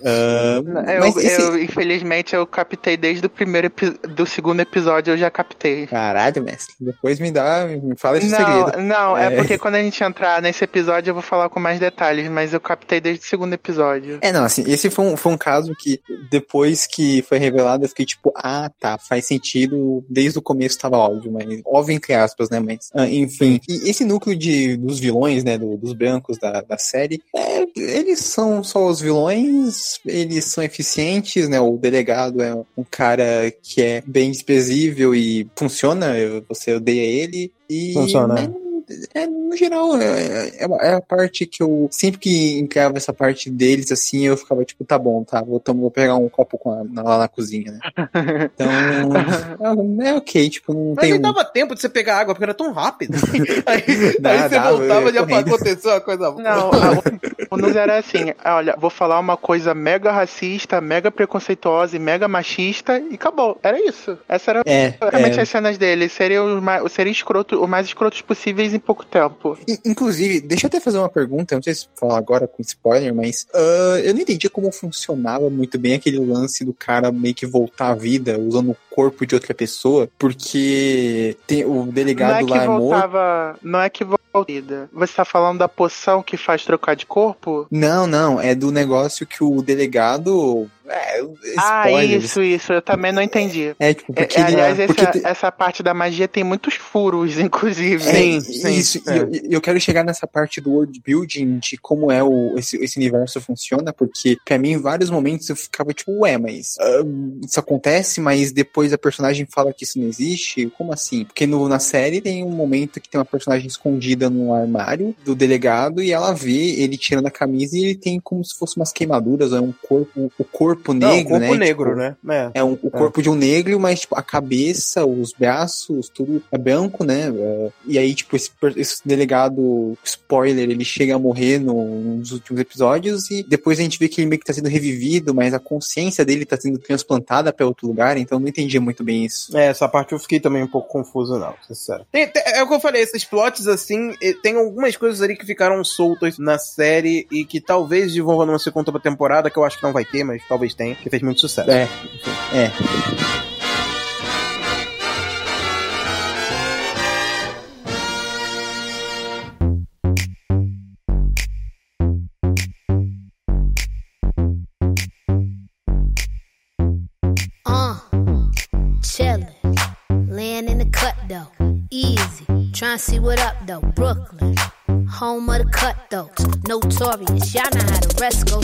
Ah, Eu, mas esse... eu, infelizmente, eu captei desde o primeiro do segundo episódio, eu já captei. Caralho, mestre. Depois me dá, me fala esse Não, segredo. não, é. É. porque quando a gente entrar nesse episódio eu vou falar com mais detalhes, mas eu captei desde o segundo episódio. É, não, assim, esse foi um, foi um caso que depois que foi revelado eu fiquei tipo, ah, tá, faz sentido, desde o começo tava óbvio, mas óbvio entre aspas, né, mas ah, enfim. E esse núcleo de, dos vilões, né, do- dos brancos da, da série, é, eles são só os vilões, eles são eficientes, né, o delegado é um cara que é bem desprezível e funciona, você odeia ele, e... Funciona. né, é, no geral, é, é, é a parte que eu. Sempre que entrava essa parte deles, assim, eu ficava tipo, tá bom, tá, vou, vou pegar um copo com a- na- lá na cozinha, né? Então. é, é ok, tipo, não Mas tem. nem um- dava tempo de você pegar água, porque era tão rápido. aí, aí Dá, você dava, voltava e já aconteceu uma coisa Não, a- o Nus era assim, olha, vou falar uma coisa mega racista, mega preconceituosa e mega machista e acabou. Era isso. Essa era É, basicamente é. as cenas dele. Seriam os mais, seriam escroto, o mais escrotos possíveis em pouco tempo. In- Inclusive, deixa eu até fazer uma pergunta, eu não sei se falar agora com spoiler, mas ah, eu não entendi como funcionava muito bem aquele lance do cara meio que voltar à vida usando o corpo de outra pessoa, porque tem o Não delegado é lá é morto. voltava. Não é que voltava. Você tá falando da poção que faz trocar de corpo? Não, não, é do negócio que o delegado É, Ah, isso, isso. Eu também não entendi. É, tipo, É, porque. é, aliás, porque essa, te- essa parte da magia tem muitos furos, inclusive. É, Sim, sim, isso, é. e eu, eu quero chegar nessa parte do world building, de como é o, esse, esse universo funciona, porque pra mim, em vários momentos eu ficava tipo, ué, mas ah, isso acontece, mas depois a personagem fala que isso não existe? Como assim? Porque no, na série tem um momento que tem uma personagem escondida no armário do delegado e ela vê ele tirando a camisa e ele tem como se fosse umas queimaduras, ou é um corpo, o corpo Não, negro, corpo né? negro, Tipo, né? É. É um- o corpo de um negro, mas tipo, a cabeça, os braços, tudo é branco, né? É, e aí, tipo, esse, esse delegado, spoiler, ele chega a morrer no- nos últimos episódios e depois a gente vê que ele meio que tá sendo revivido, mas a consciência dele tá sendo transplantada pra outro lugar, então não entendia muito bem isso. É, essa parte eu fiquei também um pouco confuso, não, sincero. Tem- tem- é o que eu falei, esses plots, assim, tem algumas coisas ali que ficaram soltas na série e que talvez desenvolvam numa segunda temporada, que eu acho que não vai ter, mas talvez tenha, que fez muito sucesso. É, é. See what up, though? Brooklyn.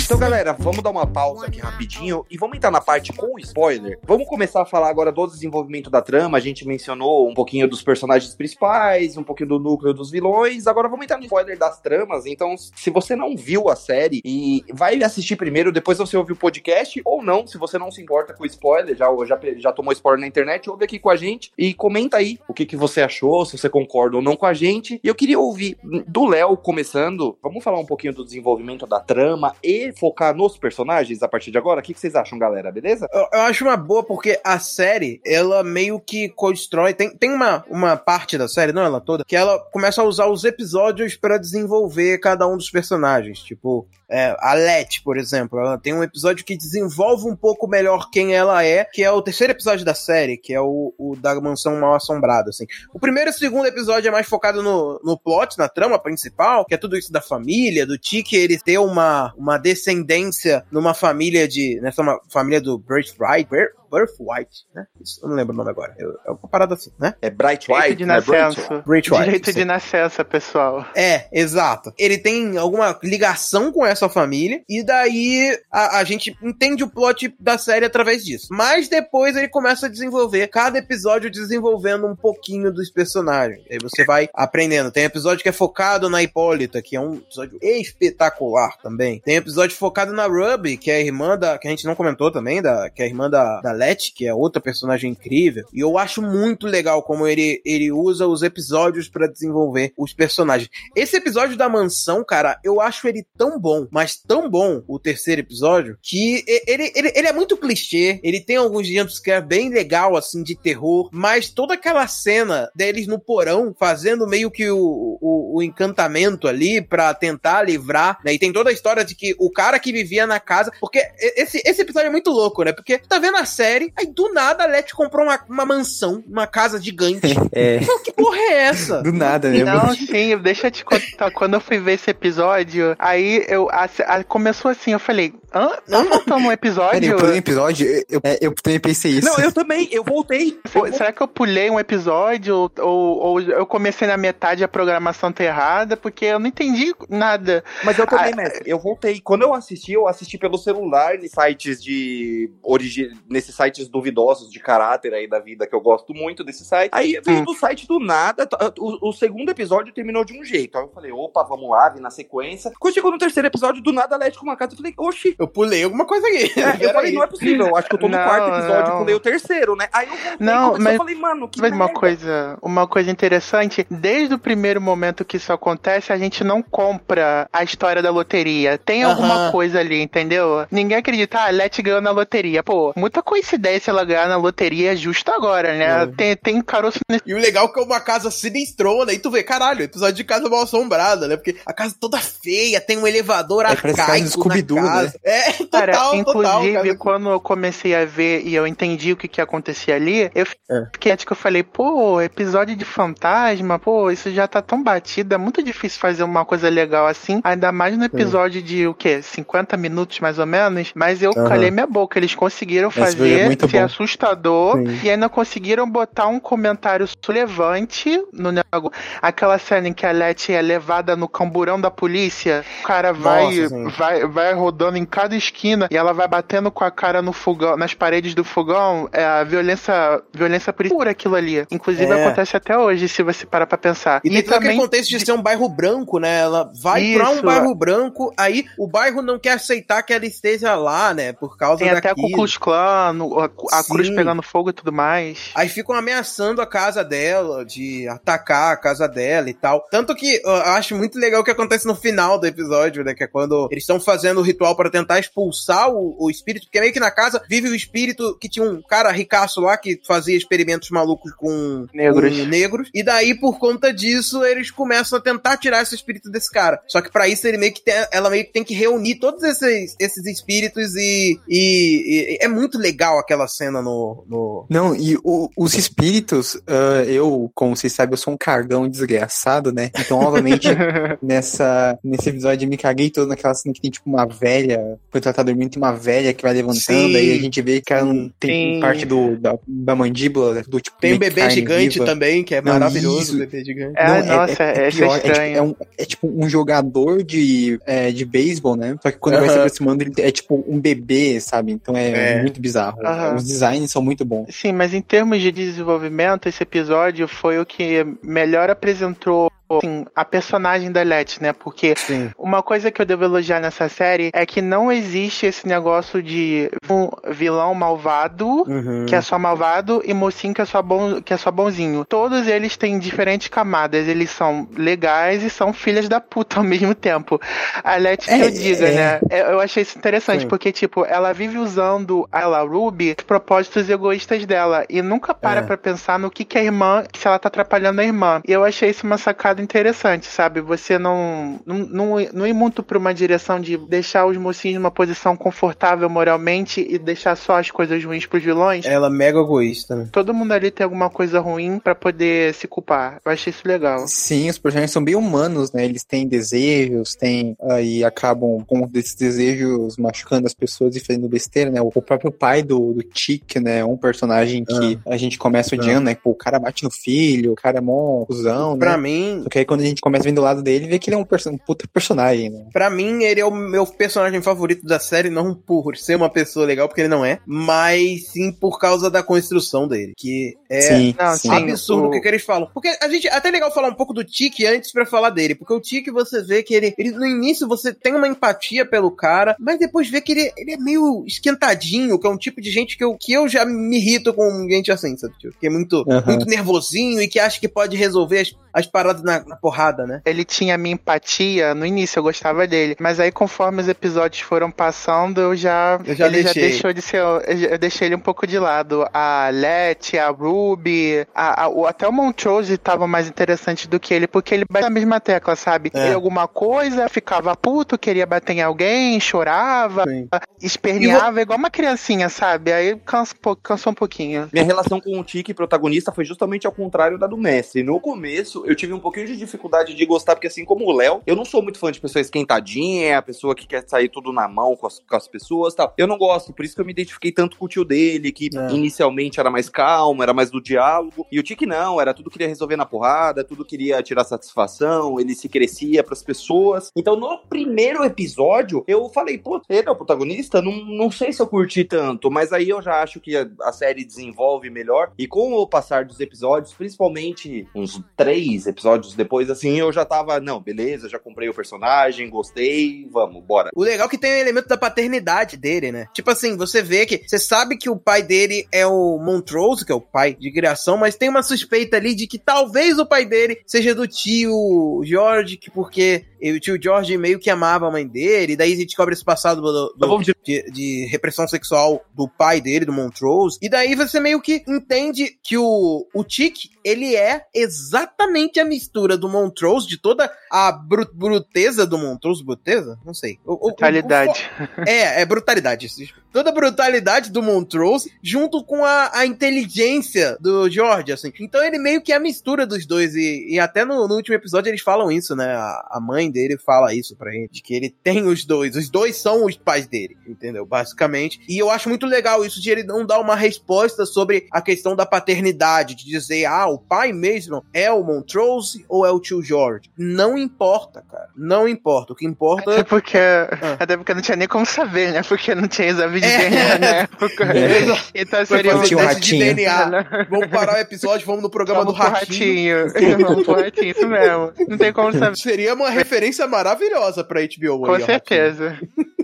Então, galera, vamos dar uma pausa aqui rapidinho e vamos entrar na parte com spoiler. Vamos começar a falar agora do desenvolvimento da trama. A gente mencionou um pouquinho dos personagens principais, um pouquinho do núcleo dos vilões. Agora vamos entrar no spoiler das tramas. Então, se você não viu a série e vai assistir primeiro, depois você ouve o podcast, ou não, se você não se importa com spoiler, já, já, já tomou spoiler na internet, ouve aqui com a gente e comenta aí o que, que você achou, se você concorda ou não com a gente. E eu queria ouvir do Léo começando. Vamos falar um pouquinho do desenvolvimento da trama e focar nos personagens a partir de agora? O que, vocês acham, galera? Beleza? Eu, eu acho uma boa porque a série, ela meio que constrói. Tem, tem uma, uma parte da série, não ela toda, que ela começa a usar os episódios pra desenvolver cada um dos personagens. Tipo, é, a Letty, por exemplo, ela tem um episódio que desenvolve um pouco melhor quem ela é, que é o terceiro episódio da série, que é o, o da mansão mal assombrada, assim. O primeiro e o segundo episódio é mais focado no, no plot, na trama principal, que é tudo isso da família, do Tiki ele ter uma, uma descendência numa família de. nessa uma família do Birthright. Bir- Birthright, né? Isso, eu não lembro o nome agora. Eu- é uma parada assim, né? É Bright Direito White, de né? Bright nascença. Birthright. Direito sim. de nascença, pessoal. É, exato. Ele tem alguma ligação com essa família, e daí a, a gente entende o plot da série através disso. Mas depois ele começa a desenvolver, cada episódio desenvolvendo um pouquinho dos personagens. Aí você vai aprendendo. Tem episódio que é focado na Hipólita, que é um episódio espetacular também. Tem episódio focado na Ruby, que é a irmã da. que a gente não comentou também, da, que é a irmã da, da Letty, que é outra personagem incrível. E eu acho muito legal como ele, ele usa os episódios pra desenvolver os personagens. Esse episódio da mansão, cara, eu acho ele tão bom, mas tão bom, o terceiro episódio, que ele, ele, ele é muito clichê, ele tem alguns jumpscare bem legal, assim, de terror, mas toda aquela cena deles no porão, fazendo meio que o, o, o encantamento ali pra tentar livrar, né? E tem toda a história de que o cara que vivia na casa, porque esse, esse episódio é muito louco, né? Porque tá vendo a série, aí do nada a Letty comprou uma, uma mansão, uma casa gigante. É, que porra é essa? do nada, né? Não, sim, deixa eu te contar. Quando eu fui ver esse episódio, aí eu a- a- começou assim, eu falei, hã? Não faltou um Pera, episódio? eu pulei um episódio, eu, eu, é, eu também pensei isso. Não, eu também, eu voltei. Será que eu pulei um episódio ou, ou, eu comecei na metade a programação tá errada? Porque eu não entendi nada. Mas eu também, Ah, mestre. Eu voltei. Quando eu assisti, eu assisti pelo celular em sites de. Origi... Nesses sites duvidosos de caráter aí da vida, que eu gosto muito desse site. Aí veio Hum. do site do nada. O, o segundo episódio terminou de um jeito. Aí eu falei, opa, vamos lá, vi na sequência. Quando chegou no terceiro episódio, do nada a Leti com uma casa, eu falei, oxi. Eu pulei alguma coisa aqui. É, eu falei, não é possível. Eu acho que eu tô no Não, quarto episódio, não. pulei o terceiro, né? Aí eu voltei Não, mas- eu falei, mano, que Mas uma coisa, uma coisa interessante, desde o primeiro momento que isso acontece, a gente não compra a história da loteria. Tem alguma Aham. coisa ali, entendeu? Ninguém acredita, ah, Let ganhou na loteria. Pô, muita coincidência ela ganhar na loteria justo agora, né? É. Tem, tem caroço nesse. E o legal é que é uma casa sinistrona, e tu vê, caralho, episódio de casa mal assombrada, né? Porque a casa toda feia, tem um elevador É, arcaico na casa. É, total, Cara, total. inclusive, cara. quando eu comecei a ver e eu entendi o que, que acontecia ali, eu É. fiquei que eu falei, pô, episódio de fantasma, pô, isso já tá tão batido, é muito difícil fazer uma coisa legal assim, ainda mais no episódio de o quê? 50 minutos mais ou menos, mas eu Aham. calei minha boca, eles conseguiram Esse fazer muito ser bom. assustador Sim. e ainda conseguiram botar um comentário relevante no negócio. Aquela cena em que a Letty é levada no camburão da polícia, o cara vai, Nossa, vai, vai rodando em cada esquina e ela vai batendo com a cara no fogão, nas paredes do fogão, é a violência, violência pura aquilo ali. Inclusive É. acontece até hoje, se você parar pra pensar. E tem todo aquele contexto de ser um bairro branco, né? Ela vai pra um Isso. bairro branco, aí o bairro não quer aceitar que ela esteja lá, né? Por causa tem até a Ku daquilo. Klux Klan, a, a cruz pegando fogo e tudo mais. Aí ficam ameaçando a casa dela, de atacar a casa dela e tal. Tanto que eu acho muito legal o que acontece no final do episódio, né? Que é quando eles estão fazendo o ritual pra tentar expulsar o, o espírito, porque meio que na casa vive o espírito que tinha um cara ricaço lá que fazia experimentos malucos com Negros. com negros. E daí, por conta disso, eles começam a tentar tirar esse espírito desse cara. Só que pra isso ele meio que tem, ela meio que tem que reunir todos esses, esses espíritos e, e- e é muito legal aquela cena no, no, Não, e o- os espíritos, ah, eu, como vocês sabem, eu sou um cagão desgraçado, né? Então, obviamente, nessa, nesse episódio eu me caguei todo naquela cena que tem tipo uma velha, quando ela tá dormindo, tem uma velha que vai levantando, Sim. aí a gente vê que ela não tem Sim. parte do, da, da mandíbula, do tipo. Tem um bebê gigante viva. também, que é Não, maravilhoso isso. bebê gigante. É, Não, nossa, é, esse é pior, estranho. tipo, é, um, é tipo um jogador de, é, de beisebol, né? Só que quando ele vai se aproximando, ele é tipo um bebê, sabe? Então é, É. muito bizarro. Aham. Os designs são muito bons. Sim, mas em termos de desenvolvimento, esse episódio foi o que melhor apresentou assim, a personagem da Letty, né? Porque Sim. uma coisa que eu devo elogiar nessa série é que não existe esse negócio de um vilão malvado Uhum. que é só malvado e mocinho que é só bom, que é só bonzinho. Todos eles têm diferentes camadas, eles são legais e são filhas da puta ao mesmo tempo. A Letty que É, eu diga, é. né? Eu achei isso interessante Sim. porque tipo, ela vive usando a Ruby os propósitos egoístas dela e nunca para É. pra pensar no que que a irmã, se ela tá atrapalhando a irmã. E eu achei isso uma sacada interessante, sabe? Você não não, não, não ir muito pra uma direção de deixar os mocinhos numa posição confortável moralmente e deixar só as coisas ruins pros vilões. Ela é mega egoísta, né? Todo mundo ali tem alguma coisa ruim pra poder se culpar. Eu achei isso legal. Sim, os personagens são bem humanos, né? Eles têm desejos, têm aí acabam com desses desejos machucando as pessoas e fazendo besteira, né? O próprio pai do, do Chick, né? É um personagem que a gente começa odiando, né? Pô, o cara bate no filho, o cara é mó cuzão, Pra né? mim, Só que aí quando a gente começa vendo do lado dele, vê que ele é um, perso- um puta personagem, né? Pra mim, ele é o meu personagem favorito da série, não por ser uma pessoa legal, porque ele não é, mas sim por causa da construção dele, que é sim, não, sim. absurdo o o- que, que eles falam. Porque a gente, até é legal falar um pouco do Tiki antes pra falar dele, porque o Tiki você vê que ele, ele, no início você tem uma empatia pelo cara, mas depois vê que ele, ele é meio esquentadinho, que é um tipo de gente que eu, que eu já me irrito com gente assim, sabe? Tipo, que é muito, Aham. muito nervosinho e que acha que pode resolver as, as paradas na, na porrada, né? Ele tinha minha empatia, no início eu gostava dele, mas aí conforme os episódios foram passando, eu já, Eu já ele já deixei. deixou de ser, eu, eu deixei ele um pouco de lado. A Letty, a Ruby, a, a- o- até o Montrose estavam mais interessantes do que ele, porque ele bate na mesma tecla, sabe? É. Ele alguma coisa, ficava puto, queria bater em alguém, chorava, Sim. esperneava, igual uma criancinha, sabe? Aí cansa, cansou um pouquinho. Minha relação com o Tiki, protagonista, foi justamente ao contrário da do mestre. No começo, eu tive um pouquinho de dificuldade de gostar, porque assim como o Léo, eu não sou muito fã de pessoa esquentadinha, a pessoa que quer sair tudo na mão com as, com as pessoas tal. Eu não gosto, por isso que eu me identifiquei tanto com o tio dele, que É. inicialmente era mais calmo, era mais do diálogo. E o Tiki não, era tudo queria resolver na porrada, tudo queria tirar satisfação, ele se crescia pras pessoas. Então, no primeiro episódio, eu falei, pô, ele é o protagonista? Não, não sei se eu curti tanto, mas aí eu já acho que a, a série desenvolve melhor. E com o passar dos episódios, principalmente uns três episódios depois, assim, eu já tava, não, beleza, já comprei o personagem, gostei, vamos, bora. O legal é que tem o elemento da paternidade dele, né? Tipo assim, você vê que você sabe que o pai dele é o Montrose, que é o pai de criação, mas tem uma suspeita ali de que talvez o pai dele seja do tio George, que porque o tio George meio que amava a mãe dele, e daí a gente descobre esse passado do- do- Vamos de- de, repressão sexual do pai dele, do Montrose. E daí você meio que entende que o, o Tic, ele é exatamente a mistura do Montrose, de toda a bru bruteza do Montrose. Bruteza? Não sei. O- o- o- Brutalidade. o- é, é brutalidade. Toda a brutalidade do Montrose junto com a, a inteligência do George, assim. Então ele meio que é a mistura dos dois. E, e até no, no último episódio eles falam isso, né? A, a mãe dele fala isso pra gente, que ele tem os dois. Os dois são os pais dele, entendeu? Basicamente. E eu acho muito legal isso de ele não dar uma resposta sobre a questão da paternidade, de dizer, ah, o pai mesmo é o Montrose ou é o tio George. Não importa, cara. Não importa. O que importa Até porque, Ah. até porque não tinha nem como saber, né? Porque não tinha exame de É. DNA na época. É. Então seria um um teste de. DNA. Vamos parar o episódio, vamos no programa Vamos do Ratinho. ratinho. Vamos pro ratinho, isso mesmo. Não tem como saber. Seria uma referência maravilhosa pra HBO. Com aí, certeza.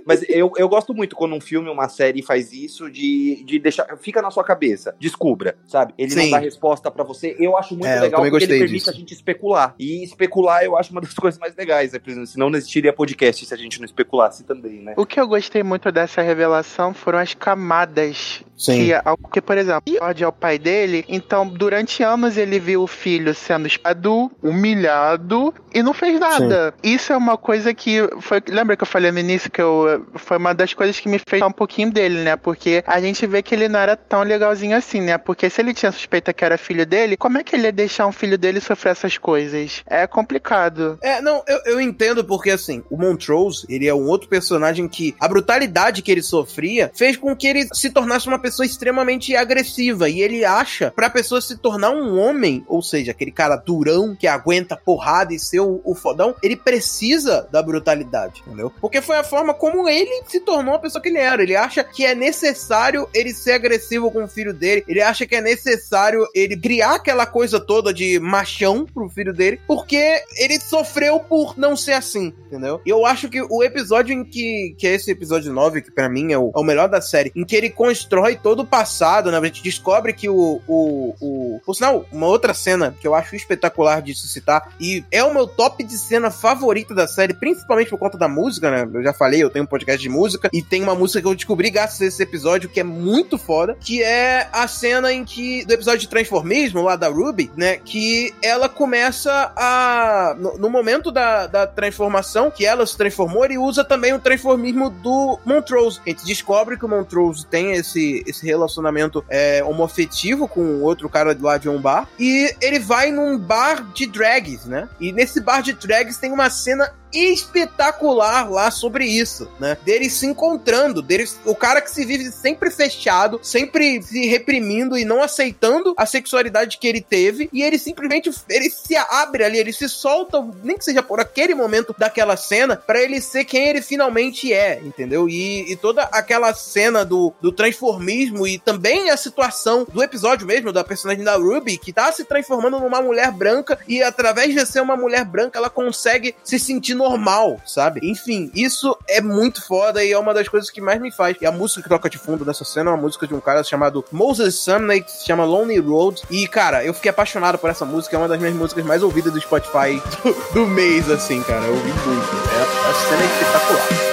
Mas eu, eu gosto muito quando um filme, uma série faz isso de, de deixar. Fica na sua cabeça. Descubra, sabe? Ele Sim. não dá resposta pra você. Eu acho muito É, legal porque ele permite disso. a gente especular. E especular eu acho uma das coisas mais legais, né? Por exemplo, Senão não existiria podcast se a gente não especulasse também, né? O que eu gostei muito dessa revelação foram as camadas Sim. que, por exemplo, George é o pai dele, então durante anos ele viu o filho sendo espado, humilhado e não fez nada. Isso é uma coisa que foi, lembra que eu falei no início que eu foi uma das coisas que me fez um pouquinho dele, né? Porque a gente vê que ele não era tão legalzinho assim, né? Porque se ele tinha suspeita que era filho dele, como é que ele ia deixar um filho dele sofrer essas coisas? É complicado. É, não, eu, eu entendo porque, assim, o Montrose, ele é um outro personagem que a brutalidade que ele sofria fez com que ele se tornasse uma pessoa extremamente agressiva. E ele acha, pra pessoa se tornar um homem, ou seja, aquele cara durão que aguenta porrada e ser o, o fodão, ele precisa da brutalidade, entendeu? Porque foi a forma como ele se tornou a pessoa que ele era. Ele acha que é necessário ele ser agressivo com o filho dele, ele acha que é necessário ele criar aquela coisa toda de machão pro filho dele, porque ele sofreu por não ser assim, entendeu? E eu acho que o episódio em que, que é esse episódio 9, que pra mim é o, é o melhor da série, em que ele constrói todo o passado, né? A gente descobre que o, o, o. Por sinal, uma outra cena que eu acho espetacular de se citar, e é o meu top de cena favorita da série, principalmente por conta da música, né? Eu já falei, eu tenho um podcast de música, e tem uma música que eu descobri graças a esse episódio que é muito foda, que é a cena em que. do episódio de transformismo lá da Ruby, né? Que ela começa a. No, no momento da, da transformação, que ela se transformou, ele usa também o transformismo do Montrose. A gente descobre que o Montrose tem esse, esse relacionamento é, homoafetivo com outro cara lá de um bar. E ele vai num bar de drags, né? E nesse bar de drags tem uma cena espetacular lá sobre isso, né? Deles se encontrando, deles, o cara que se vive sempre fechado, sempre se reprimindo e não aceitando a sexualidade que ele teve, e ele simplesmente ele se abre ali, ele se solta, nem que seja por aquele momento daquela cena, para ele ser quem ele finalmente é, entendeu? E, e toda aquela cena do, do transformismo e também a situação do episódio mesmo da personagem da Ruby, que tá se transformando numa mulher branca e através de ser uma mulher branca, ela consegue se sentir normal, sabe? Enfim, isso é muito foda e é uma das coisas que mais me faz. E a música que toca de fundo nessa cena é uma música de um cara chamado Moses Sumney, que se chama Lonely Road. E, cara, eu fiquei apaixonado por essa música, é uma das minhas músicas mais ouvidas do Spotify do, do mês, assim, cara. Eu ouvi muito. É, cena é espetacular.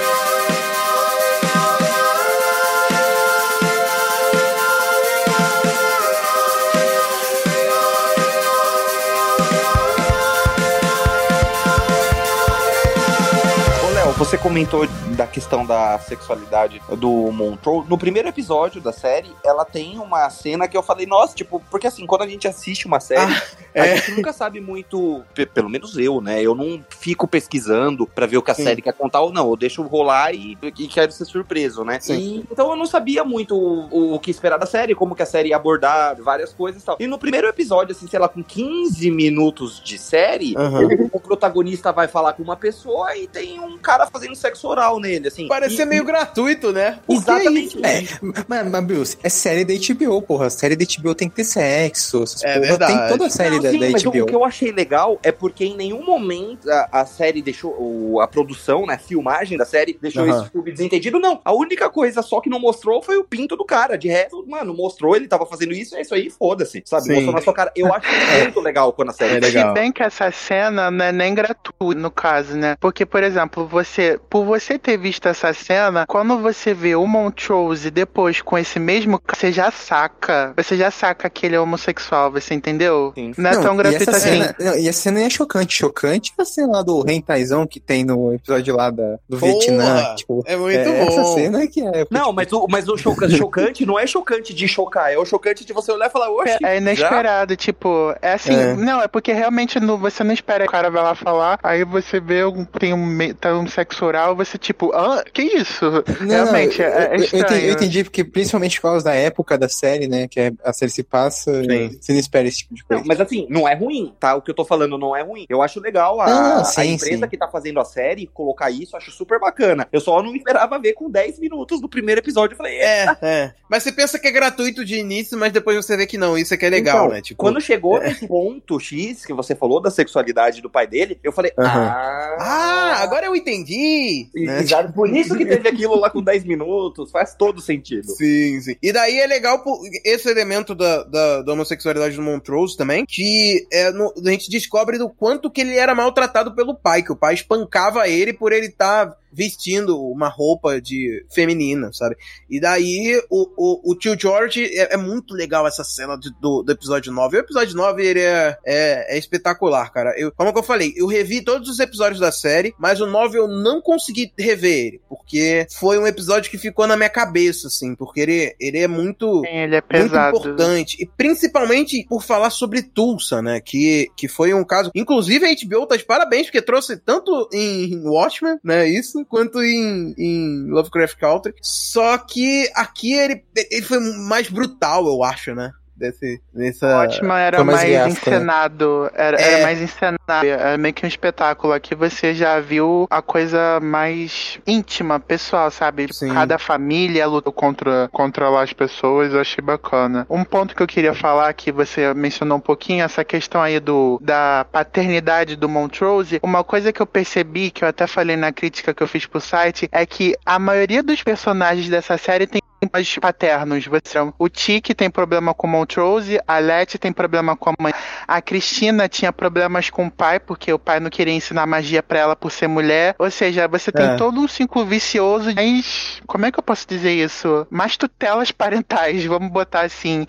Você comentou da questão da sexualidade do Montreux. No primeiro episódio da série, ela tem uma cena que eu falei, nossa, tipo, porque assim, quando a gente assiste uma série, a é. gente nunca sabe muito, pe- pelo menos eu, né? Eu não fico pesquisando pra ver o que a Sim. série quer contar ou não. Eu deixo rolar e, e quero ser surpreso, né? Sim. E- então eu não sabia muito o, o que esperar da série, como que a série ia abordar várias coisas e tal. E no primeiro episódio, assim, sei lá, com 15 minutos de série, Aham. o protagonista vai falar com uma pessoa e tem um cara fazendo sexo oral nele, assim. Parece E- ser meio gratuito, né? Por que Exatamente. isso? É, mas, mas Bruce, é série da HBO, porra. Série da HBO tem que ter sexo. É verdade. Tem toda a série Não, da, sim, da mas o, HBO. o que eu achei legal é porque em nenhum momento a, a série deixou, o- a produção, né, a filmagem da série deixou Aham. esse subentendido, não. A única coisa só que não mostrou foi o pinto do cara. De resto, mano, mostrou, ele tava fazendo isso, é isso aí, foda-se, sabe? Sim. Mostrou na sua cara. Eu acho muito legal quando a série É legal. Se bem que essa cena não é nem gratuita, no caso, né? Porque, por exemplo, você, por você ter visto essa cena, quando você vê o Montrose depois com esse mesmo, você já saca, você já saca que ele é homossexual, você entendeu? Sim. Não é tão e gratuito essa assim. cena, não, e a cena é chocante. Chocante é a cena lá do rentaizão que tem no episódio lá da, do Porra, Vietnã. Tipo, é muito é essa bom. cena que é. Não, mas o, mas o choca- chocante não é chocante de chocar, é o chocante de você olhar e falar, oxe, É, é inesperado, tipo, é assim, É. não, é porque realmente no, você não espera que o cara vai lá falar, aí você vê um, tem um, tá um sexo oral, você tipo, ah, que isso? Não, realmente, não, é, é eu- entendi, eu entendi porque principalmente por causa da época da série, né? Que é- a série se passa, Sim. você não espera esse tipo de coisa. Não, mas assim, não é ruim, tá? O que eu tô falando não é ruim. Eu acho legal a, Ah, a sim, empresa sim. que tá fazendo a série colocar isso, acho super bacana. Eu só não esperava ver com 10 minutos do primeiro episódio. Eu falei, é. É, é. Mas você pensa que é gratuito de início, mas depois você vê que não. Isso é que é legal, Então, né? Tipo, Quando chegou nesse ponto X que você falou da sexualidade do pai dele, eu falei, Aham. ah. Ah, agora eu entendi. E- né? Exato, por isso que teve aquilo lá com 10 minutos, faz todo sentido. Sim, sim. E daí é legal esse elemento da, da, da homossexualidade do Montrose também, que é, no- a gente descobre do quanto que ele era maltratado pelo pai, que o pai espancava ele por ele estar vestindo uma roupa de feminina, sabe? E daí o, o, o tio George é, é muito legal essa cena de- do, do episódio 9. O episódio 9 ele é, é, é espetacular, cara. Eu, como que eu falei, eu revi todos os episódios da série, mas o 9 eu não consegui rever ele, porque foi um episódio que ficou na minha cabeça, assim, porque ele, ele é muito Sim, ele é muito pesado. importante. E principalmente por falar sobre Tulsa, né? Que, que foi um caso. Inclusive, a HBO tá de parabéns, porque trouxe tanto em Watchmen, né? Isso, quanto em, em Lovecraft Country. Só que aqui ele, ele foi mais brutal, eu acho, né? Desse, nessa. Ótima era mais mais, né? encenado, era, É. era mais encenado, era meio que um espetáculo. Aqui você já viu a coisa mais íntima, pessoal, sabe? Sim. Cada família lutou contra controlar as pessoas, eu achei bacana. Um ponto que eu queria falar, que você mencionou um pouquinho, essa questão aí do da paternidade do Montrose, uma coisa que eu percebi, que eu até falei na crítica que eu fiz pro site, é que a maioria dos personagens dessa série tem pais paternos. Você, o Tiki tem problema com o Montrose, a Letty tem problema com a mãe. A Cristina tinha problemas com o pai, porque o pai não queria ensinar magia pra ela por ser mulher. Ou seja, você tem É. todo um ciclo vicioso, mas como é que eu posso dizer isso? Mais tutelas parentais, vamos botar assim.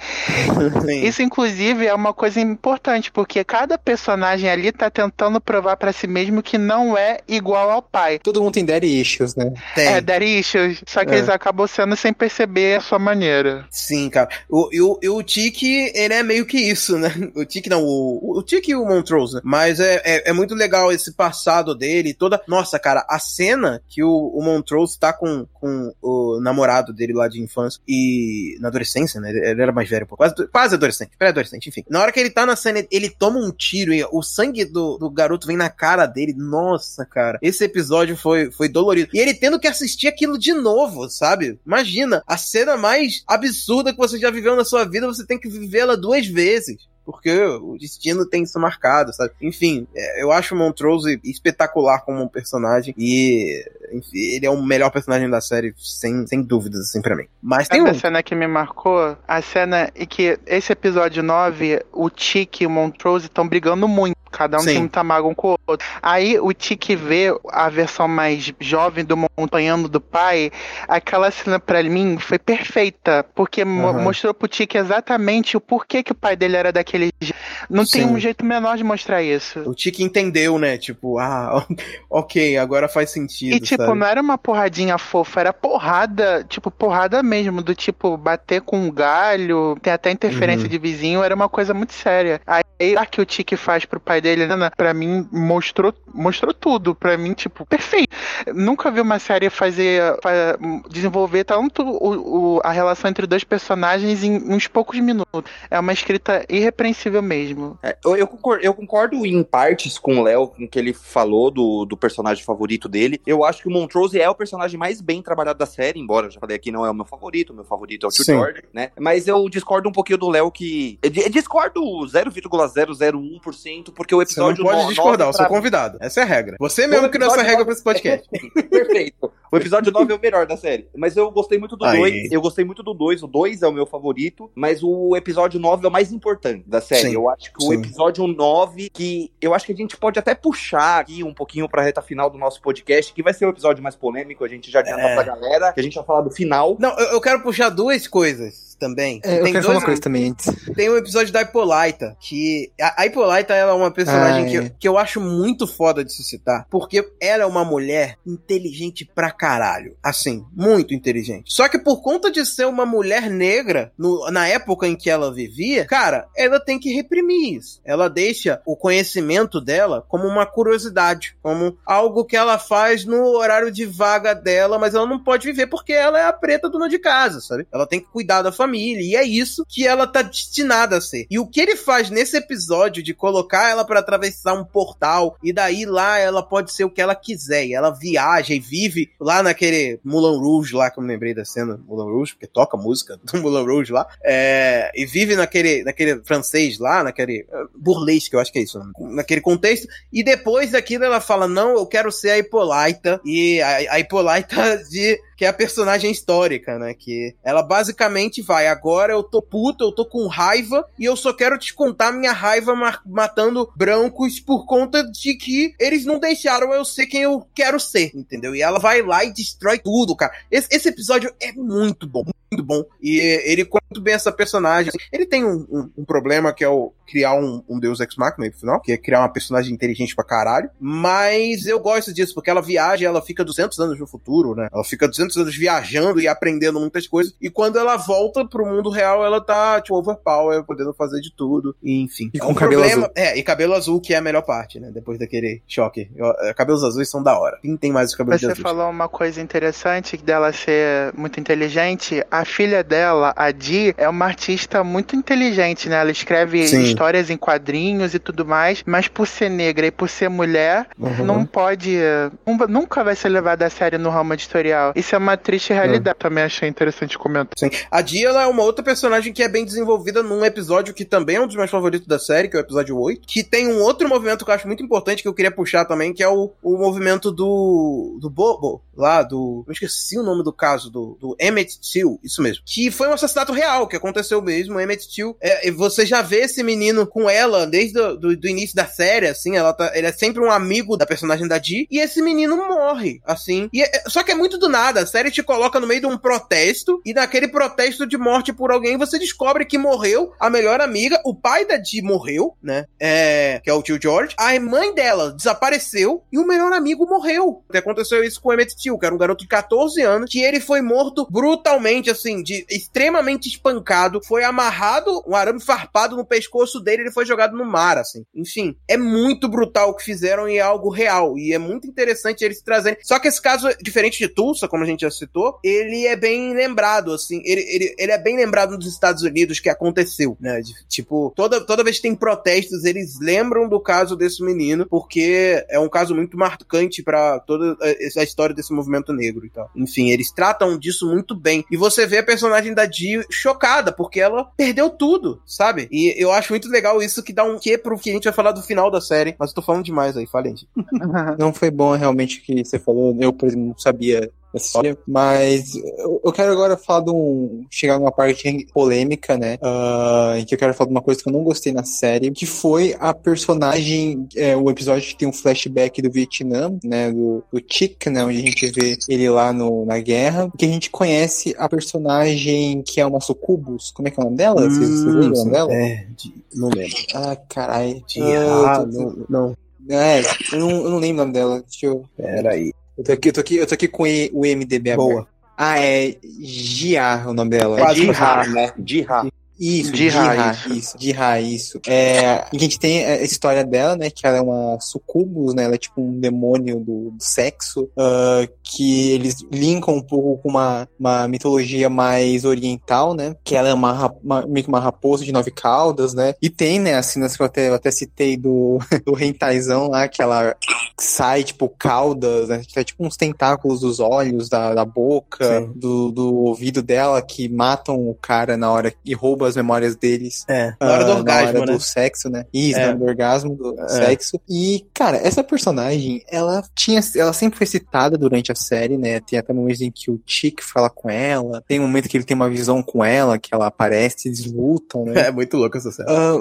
Sim. Isso, inclusive, é uma coisa importante, porque cada personagem ali tá tentando provar pra si mesmo que não é igual ao pai. Todo mundo tem daddy issues, né? Tem. É, daddy issues, só que É. eles acabam sendo sem perceber a sua maneira. Sim, cara. O, o, o Tiki, ele é meio que isso, né? O Tiki não, o, o Tiki e o Montrose, né? Mas é, é, é muito legal esse passado dele, toda... Nossa, cara, a cena que o, o Montrose tá com, com o namorado dele lá de infância e... Na adolescência, né? Ele era mais velho, pô. Quase, quase adolescente, pré-adolescente, enfim. Na hora que ele tá na cena, ele toma um tiro e o sangue do, do garoto vem na cara dele. Nossa, cara. Esse episódio foi, foi dolorido. E ele tendo que assistir aquilo de novo, sabe? Imagina, a cena mais absurda que você já viveu na sua vida, você tem que vivê-la duas vezes. Porque o destino tem isso marcado, sabe? Enfim, é, eu acho o Montrose espetacular como um personagem. E enfim, ele é o melhor personagem da série, sem, sem dúvidas, assim, pra mim. Mas tem Sabe um. a cena que me marcou? A cena em que esse episódio 9, o Tiki e o Montrose estão brigando muito. Cada um Sim. tem muita mágoa um com o outro. Aí o Tiki vê a versão mais jovem do montanhando do pai. Aquela cena pra mim foi perfeita. Porque Aham. mostrou pro Tiki exatamente o porquê que o pai dele era daquele jeito. Não tem Sim. um jeito menor de mostrar isso. O Tiki entendeu, né? Tipo, ah, ok, agora faz sentido. E, tipo, sabe? não era uma porradinha fofa, era porrada, tipo, porrada mesmo, do tipo, bater com um galho, tem até interferência Uhum. de vizinho, era uma coisa muito séria. Aí, a que o Tiki faz pro pai dele, né, pra mim, mostrou, mostrou tudo. Pra mim, tipo, perfeito. Nunca vi uma série fazer. fa- desenvolver tanto o, o- a relação entre dois personagens em uns poucos minutos. É uma escrita irrepreensível mesmo. É, eu, eu concordo, eu concordo em partes com o Léo, com o que ele falou do, do personagem favorito dele. Eu acho que o Montrose é o personagem mais bem trabalhado da série, embora eu já falei aqui, não é o meu favorito. O meu favorito é o Tio Sim. George, né? Mas eu discordo um pouquinho do Léo que. Eu di- eu discordo 0,001%, porque o Você não episódio pode no- discordar, eu nove sou convidado. Essa é a regra. Você mesmo O criou essa regra pra esse podcast. Perfeito. O episódio 9 é o melhor da série. Mas eu gostei muito do Aí. 2. Eu gostei muito do 2. O 2 é o meu favorito. Mas o episódio 9 é o mais importante da série. Sim. Eu acho que o Sim. episódio 9, que eu acho que a gente pode até puxar aqui um pouquinho pra reta final do nosso podcast, que vai ser o episódio mais polêmico. A gente já adianta É. pra galera, que a gente vai falar do final. Não, eu, eu quero puxar duas coisas também. É, eu Tem quero falar dois- uma coisa também antes. Tem um episódio da Hippolyta, que a, a Hippolyta ela é uma personagem Ah, que, é. eu, que eu acho muito foda de se citar, porque ela é uma mulher inteligente pra caralho. Assim, muito inteligente. Só que por conta de ser uma mulher negra, no- na época em que ela vivia, cara, ela tem que reprimir isso. Ela deixa o conhecimento dela como uma curiosidade, como algo que ela faz no horário de vaga dela, mas ela não pode viver porque ela é a preta dona de casa, sabe? Ela tem que cuidar da família, e é isso que ela tá destinada a ser. E o que ele faz nesse episódio de colocar ela pra atravessar um portal, e daí lá ela pode ser o que ela quiser, e ela viaja e vive lá naquele Moulin Rouge lá, que eu me lembrei da cena Moulin Rouge, porque toca música do Moulin Rouge lá, é, e vive naquele, naquele francês lá, naquele uh, burlesque, eu acho que é isso, naquele contexto, e depois daquilo ela fala, não, eu quero ser a Hippolyta, e a, a Hippolyta de que é a personagem histórica, né? Que ela basicamente vai, agora eu tô puta, eu tô com raiva e eu só quero te contar minha raiva ma- matando brancos por conta de que eles não deixaram eu ser quem eu quero ser, entendeu? E ela vai lá e destrói tudo, cara. Esse, esse episódio é muito bom, muito bom. E ele conta muito bem essa personagem. Ele tem um, um- um problema que é o criar um, um Deus Ex Machina no final, que é criar uma personagem inteligente pra caralho. Mas eu gosto disso, porque ela viaja, ela fica 200 anos no futuro, né? Ela fica 200 anos viajando e aprendendo muitas coisas. E quando ela volta pro mundo real, ela tá, tipo, overpower, podendo fazer de tudo. E, enfim. E É com um cabelo problema- azul. É, e cabelo azul, que é a melhor parte, né? Depois daquele choque. Eu- é, cabelos azuis são da hora. Quem tem mais os cabelos Você azuis? falou uma coisa interessante dela ser muito inteligente. A filha dela, a Di, é uma artista muito inteligente, né? Ela escreve Sim. histórias em quadrinhos e tudo mais, mas por ser negra e por ser mulher, Uhum. não pode. nunca vai ser levada a sério no ramo editorial. Isso é uma triste realidade. Também achei interessante comentar. Sim. A Dia ela é uma outra personagem que é bem desenvolvida num episódio que também é um dos meus favoritos da série, que é o episódio 8. Que tem um outro movimento que eu acho muito importante que eu queria puxar também, que é o, o movimento do. do Bobo, lá, do. Eu esqueci o nome do caso, do, do Emmett Till, isso mesmo. Que foi um assassinato real, que aconteceu mesmo. Emmett Till, é, você já vê esse menino com ela desde o do, início da série, assim, ela tá, ele é sempre um amigo da personagem da Dee, e esse menino morre, assim. E é- só que é muito do nada, a série te coloca no meio de um protesto, e naquele protesto de morte por alguém, você descobre que morreu a melhor amiga, o pai da Dee morreu, né? É, que é o tio George. A mãe dela desapareceu e o melhor amigo morreu. Aconteceu isso com o Emmett Till, que era um garoto de 14 anos, que ele foi morto brutalmente, assim, de extremamente espancado, foi amarrado, um arame farpado no pescoço dele, ele foi jogado no mar, assim. Enfim, é muito brutal o que fizeram e é algo real. E é muito interessante eles trazerem. Só que esse caso, diferente de Tulsa, como a gente já citou, ele é bem lembrado, assim. Ele, ele, ele é bem lembrado nos Estados Unidos que aconteceu, né? De- tipo, toda, toda vez que tem protestos, eles lembram do caso desse menino, porque é um caso muito marcante pra toda a- a história desse movimento negro e tal. Enfim, eles tratam disso muito bem. E você vê a personagem da Dee chocada, porque ela perdeu tudo, sabe? E eu acho muito legal isso que dá um quê pro que a gente vai falar do final da série. Mas eu tô falando demais aí, falei. gente. Não foi bom realmente o que você falou. Eu, por exemplo, não sabia história. Mas eu, eu quero agora falar de um. chegar numa parte polêmica, né? ah, em que eu quero falar de uma coisa que eu não gostei na série, que foi a personagem. É, o episódio que tem um flashback do Vietnã, né? Do, do Chick, né? Onde a gente vê ele lá no, na guerra. Que a gente conhece a personagem que é uma sucubus. Como é que é o nome dela? Vocês, vocês lembram o nome dela? É, de- não lembro. Ah, caralho. De, Ah, ah, não, não. É, eu não, eu não lembro o nome dela. Deixa eu. Peraí. Eu tô aqui, eu tô aqui, eu tô aqui com o MDB Boa. aberto. Ah, é Gia o nome dela. Quase Jiha, né? Jiha. Isso, De de, raiz. Isso, de raiz, isso. É, a gente tem a história dela, né? Que ela é uma sucubus, né? Ela é tipo um demônio do, do sexo, ah, que eles linkam um pouco com uma, uma mitologia mais oriental, né? Que ela é uma, uma- meio que uma raposa de nove caudas, né? E tem, né, as cenas que eu até, eu até citei do, do rentaizão lá, que ela sai, tipo, caudas, né? Que é tipo uns tentáculos dos olhos, da, da boca, do, do ouvido dela, que matam o cara na hora e roubam as memórias deles. É, na hora do ah, orgasmo, na hora né? do sexo, né? Isso, É. na hora do orgasmo, do É. sexo. E, cara, essa personagem, ela tinha, ela sempre foi citada durante a série, né? Tem até momentos em que o Chick fala com ela, tem um momento que ele tem uma visão com ela, que ela aparece, eles lutam, né? É muito louco essa série. Ah,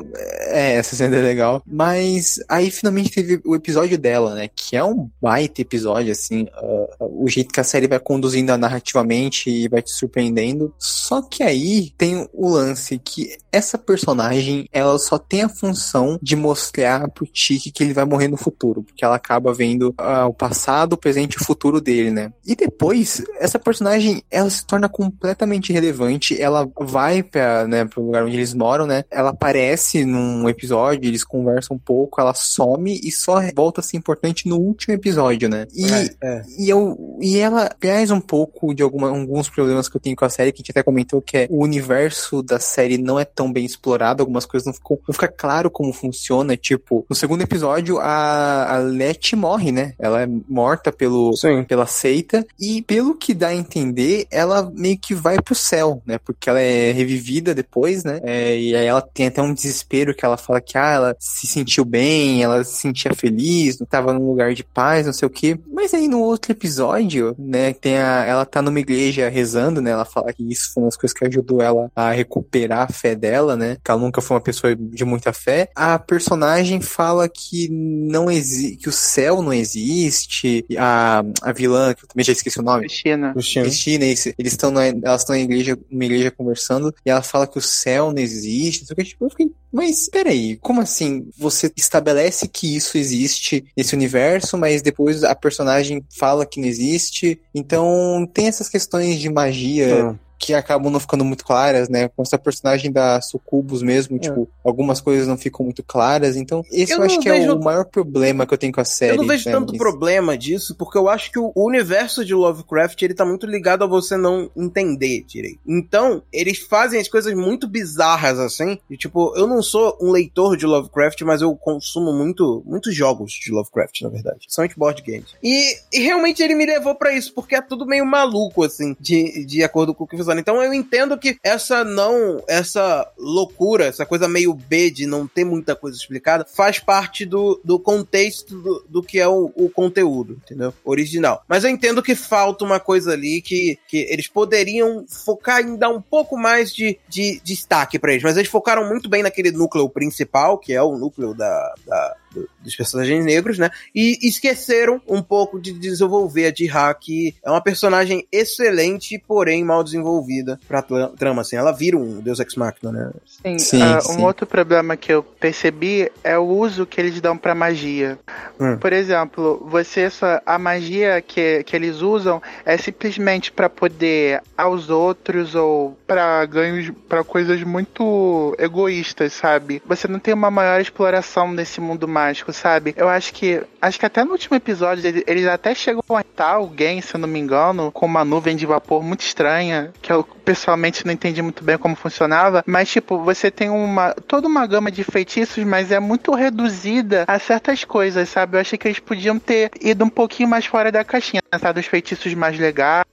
é, essa cena é legal. Mas aí finalmente teve o episódio dela, né? Que é um baita episódio, assim. ah, o jeito que a série vai conduzindo a narrativamente e vai te surpreendendo. Só que aí tem o lance que essa personagem, ela só tem a função de mostrar pro Tiki que ele vai morrer no futuro. Porque ela acaba vendo ah, o passado, o presente e o futuro dele, né? E depois, essa personagem, ela se torna completamente relevante. Ela vai pra, né, pro lugar onde eles moram, né? Ela aparece num episódio, eles conversam um pouco, ela some e só volta a ser importante no último episódio, né? E, É. e, eu, e ela traz um pouco de alguma, alguns problemas que eu tenho com a série, que a gente até comentou, que é o universo da série não é tão bem explorado, algumas coisas não ficam, não fica claro como funciona, tipo, no segundo episódio a, a Letty morre, né? Ela é morta pelo, Sim. pela seita e pelo que dá a entender, ela meio que vai pro céu, né? Porque ela é revivida depois, né? É, e aí ela tem até um desespero que ela fala que ah, ela se sentiu bem, ela se sentia feliz, não tava num lugar de paz, não sei o quê. Mas aí no outro episódio, né, tem a, ela tá numa igreja rezando, né? Ela fala que isso foi uma das coisas que ajudou ela a recuperar a fé dela, né? Que ela nunca foi uma pessoa de muita fé. A personagem fala que não existe, que o céu não existe. A, a vilã, que eu também já esqueci o nome. Cristina. Cristina. Cristina, isso, eles estão na, elas estão na igreja, numa igreja conversando, e ela fala que o céu não existe, tipo, eu fiquei, mas peraí, como assim? Você estabelece que isso existe nesse universo, mas depois a personagem fala que não existe, então tem essas questões de magia Hum. Que acabam não ficando muito claras, né? Com essa personagem da Sucubus mesmo, tipo, algumas coisas não ficam muito claras, então esse Eu eu, acho que é vejo- o maior problema que eu tenho com a série. Eu não vejo né, tanto mas- problema disso, porque eu acho que o universo de Lovecraft, ele tá muito ligado a você não entender direito. Então, eles fazem as coisas muito bizarras, assim, e tipo, eu não sou um leitor de Lovecraft, mas eu consumo muito, muitos jogos de Lovecraft, na verdade. Principalmente board games. E, e realmente ele me levou pra isso, porque é tudo meio maluco, assim, de, de acordo com o que Então eu entendo que essa não, essa loucura, essa coisa meio B de não ter muita coisa explicada, faz parte do, do contexto do, do que é o, o conteúdo, entendeu? Original. Mas eu entendo que falta uma coisa ali que, que eles poderiam focar em dar um pouco mais de, de destaque pra eles. Mas eles focaram muito bem naquele núcleo principal, que é o núcleo da, da- do- dos personagens negros, né? E esqueceram um pouco de desenvolver a Jiha, que é uma personagem excelente, porém mal desenvolvida pra tra- trama, assim. Ela vira um Deus Ex Machina, né? Sim, Sim, ah, sim. um outro problema que eu percebi é o uso que eles dão pra magia. Hum. Por exemplo, você só a magia que, que eles usam é simplesmente pra poder aos outros ou pra ganhos pra coisas muito egoístas, sabe? Você não tem uma maior exploração desse mundo mágico, sabe? Eu acho que acho que até no último episódio eles, eles até chegam a matar alguém, se eu não me engano, com uma nuvem de vapor muito estranha, que eu pessoalmente não entendi muito bem como funcionava, mas tipo, você tem uma toda uma gama de feitiços, mas é muito reduzida a certas coisas, sabe? Eu achei que eles podiam ter ido um pouquinho mais fora da caixinha, sabe? Dos feitiços mais legais.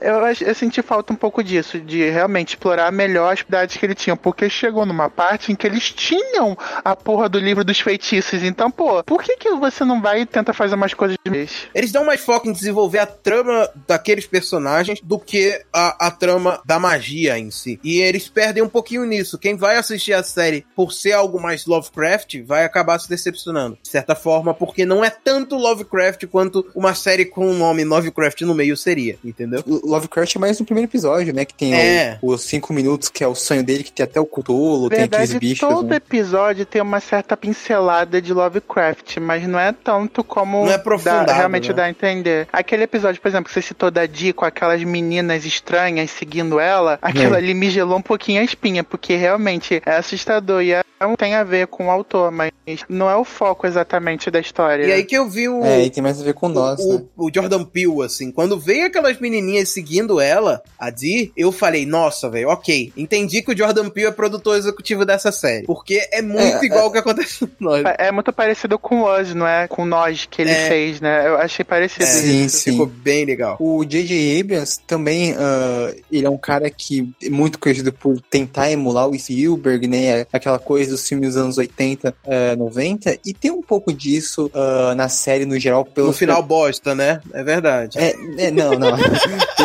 Eu, eu senti falta um pouco disso, de realmente explorar melhor as habilidades que ele tinha, porque chegou numa parte em que eles tinham a porra do livro dos feitiços. Então, pô, por que, que você não vai e tenta fazer umas coisas mesmo? Eles dão mais foco em desenvolver a trama daqueles personagens do que a, a trama da magia em si. E eles perdem um pouquinho nisso. Quem vai assistir a série por ser algo mais Lovecraft vai acabar se decepcionando. De certa forma, porque não é tanto Lovecraft quanto uma série com o nome Lovecraft no meio seria, entendeu? Lovecraft é mais no primeiro episódio, né? Que tem É. o- os cinco minutos, que é o sonho dele, que tem até o Cthulhu, tem aqueles verdade, bichos. todo né? episódio tem uma certa pincelada de Lovecraft, mas não é tanto como Não é dá- realmente né? dá a entender. Aquele episódio, por exemplo, que você citou da Dee com aquelas meninas estranhas seguindo ela, aquilo É. ali me gelou um pouquinho a espinha, porque realmente é assustador e é- tem a ver com o autor, mas não é o foco exatamente da história. E aí que eu vi o. É, e tem mais a ver com nós, o, né? o Jordan Peele, assim, quando veio aquelas menininhas seguindo ela, a Dee, eu falei, nossa, velho, ok, entendi que o Jordan Peele é produtor executivo dessa série, porque é muito É, igual o que acontece com nós. É muito parecido com o Us, não é? Com nós que ele É. fez, né? Eu achei parecido É, Sim, sim. Ficou bem legal. O J.J. Abrams também, ah, ele é um cara que é muito conhecido por tentar emular o Spielberg, né? Aquela coisa dos filmes dos anos 80, ah, 90, e tem um pouco disso ah, na série no geral. Pelo No final bosta, né? É verdade. É, é, não, não.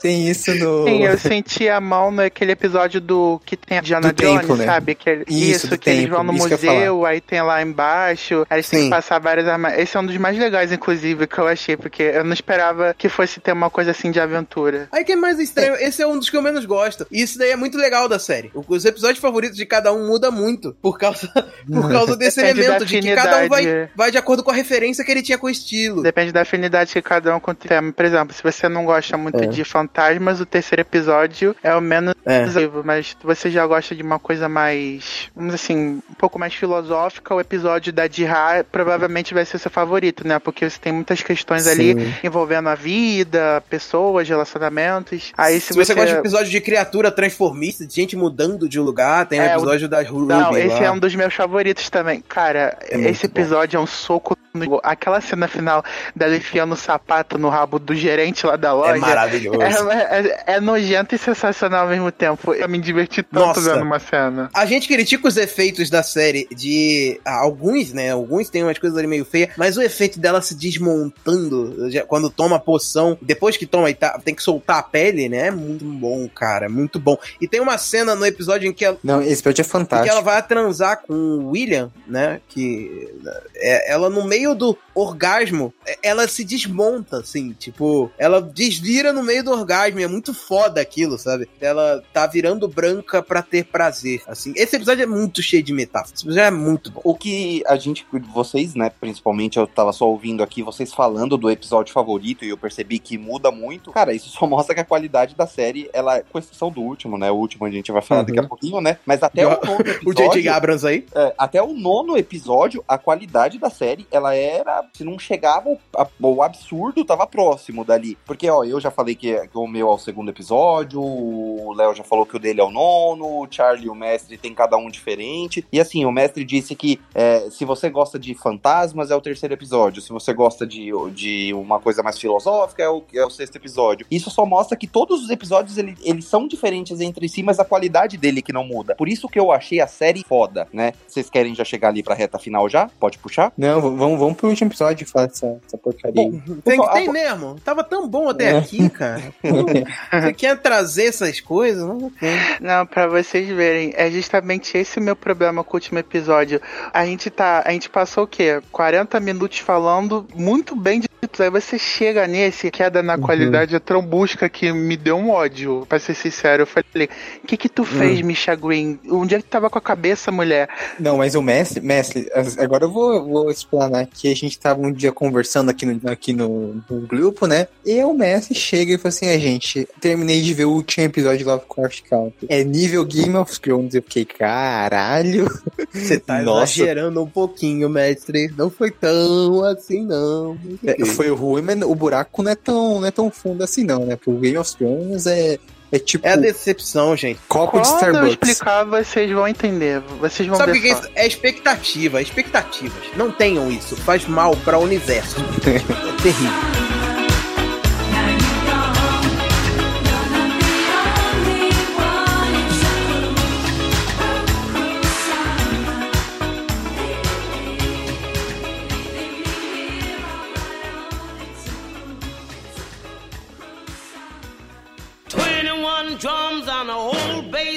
tem, tem isso no. Sim, eu senti a mão naquele episódio do que tem a Diana Do Jones, templo, né? sabe? Que, ele- Isso, isso, que eles templo, vão no museu, aí tem lá embaixo, aí eles têm que passar várias armas. Esse é um dos mais legais, inclusive, que eu achei, porque eu não esperava que fosse ter uma coisa assim de aventura. Aí que é mais estranho, esse é um dos que eu menos gosto. E isso daí é muito legal da série. O- Os episódios favoritos de cada um muda muito por causa, por causa desse Depende elemento de que cada um vai, vai de acordo com a referência que ele tinha com o estilo. Depende da afinidade que cada um com o tema. Por exemplo, se você não gosta muito É. de fantasmas, o terceiro episódio é o menos É. mas você já gosta de uma coisa mais, vamos assim, um pouco mais filosófica, o episódio da Dihá provavelmente vai ser seu favorito, né? Porque você tem muitas questões ali Sim. envolvendo a vida, pessoas, relacionamentos. Aí se, Se você gosta de episódio de criatura transformista, de gente mudando de lugar, tem o É, o- episódio da Ruby Não, esse lá. é um dos meus favoritos também. Cara, É esse bom. episódio é um soco no... Aquela cena final dela enfiando o sapato no rabo do gerente lá da loja. É maravilhoso. É, é, é nojento e sensacional ao mesmo tempo. Eu me diverti tanto Nossa. vendo uma cena. A gente critica os efeitos da série de. ah, alguns, né? Alguns tem umas coisas ali meio feias, mas o efeito dela se desmontando já- quando toma a poção, depois que toma e tá, tem que soltar a pele, né? É muito bom, cara. é Muito bom. E tem uma cena no episódio em que ela, Não, esse episódio é em que fantástico. ela vai transar com o William, né? Que é, ela no meio do orgasmo, é- ela se desmonta, assim, tipo, ela desvira no meio do orgasmo, e é muito foda aquilo, sabe? Ela tá virando branca pra ter prazer, assim. Esse episódio é muito cheio de metáforas, esse episódio é muito bom. O que a gente, vocês, né, principalmente eu tava só ouvindo aqui vocês falando do episódio favorito e eu percebi que muda muito. Cara, isso só mostra que a qualidade da série, ela, com exceção do último, né, o último a gente vai falar Uhum. daqui a pouquinho, né, mas até o nono O J.J. episódio, Abrams aí. é, até o nono episódio, a qualidade da série, ela era, se não chegava ao absurdo, tava próximo dali. Porque, ó, eu já falei que, que o meu é o segundo episódio, o Léo já falou que o dele é o nono, o Charlie e o mestre tem cada um diferente. E assim, o mestre disse que é, se você gosta de fantasmas, é o terceiro episódio. Se você gosta de, de uma coisa mais filosófica, é o, é o sexto episódio. Isso só mostra que todos os episódios, ele- eles são diferentes entre si, mas a qualidade dele que não muda. Por isso que eu achei a série foda, né? Vocês querem já chegar ali pra reta final já? Pode puxar? Não, vamos, vamos pro último episódio falar dessa, dessa porcaria. aí. Tem, tem a- mesmo. Tava tão bom até É. aqui, cara. Você quer trazer essas coisas? Não. Não, pra vocês verem, é justamente esse o meu problema com o último episódio. A gente tá. A gente passou o quê? 40 minutos falando muito bem de tudo. Aí você chega nesse, queda na qualidade, a trombusca que me deu um ódio, pra ser sincero. Eu falei, o que que tu fez, Misha Green? Onde é que tu tava com a cabeça, mulher? Não, mas o mestre, mestre, agora eu vou, vou explanar que a gente tava um dia conversando aqui no, aqui no, no grupo, né? E o mestre chega e fala assim: a gente, terminei de ver o último episódio de Lovecraft Country. É nível Game of Thrones. Eu fiquei, caralho. Você tá Nossa. exagerando um pouquinho, mestre. Não foi tão assim, não. É, foi ruim, mas o buraco não é tão, não é tão fundo assim, não, né? Porque o Game of Thrones é, é tipo É a decepção, gente. copo de Quando eu Starbucks. explicar, vocês vão entender. Vocês vão Sabe o ver que que é isso? É expectativa, expectativas. Não tenham isso. Faz mal para o universo. é terrível.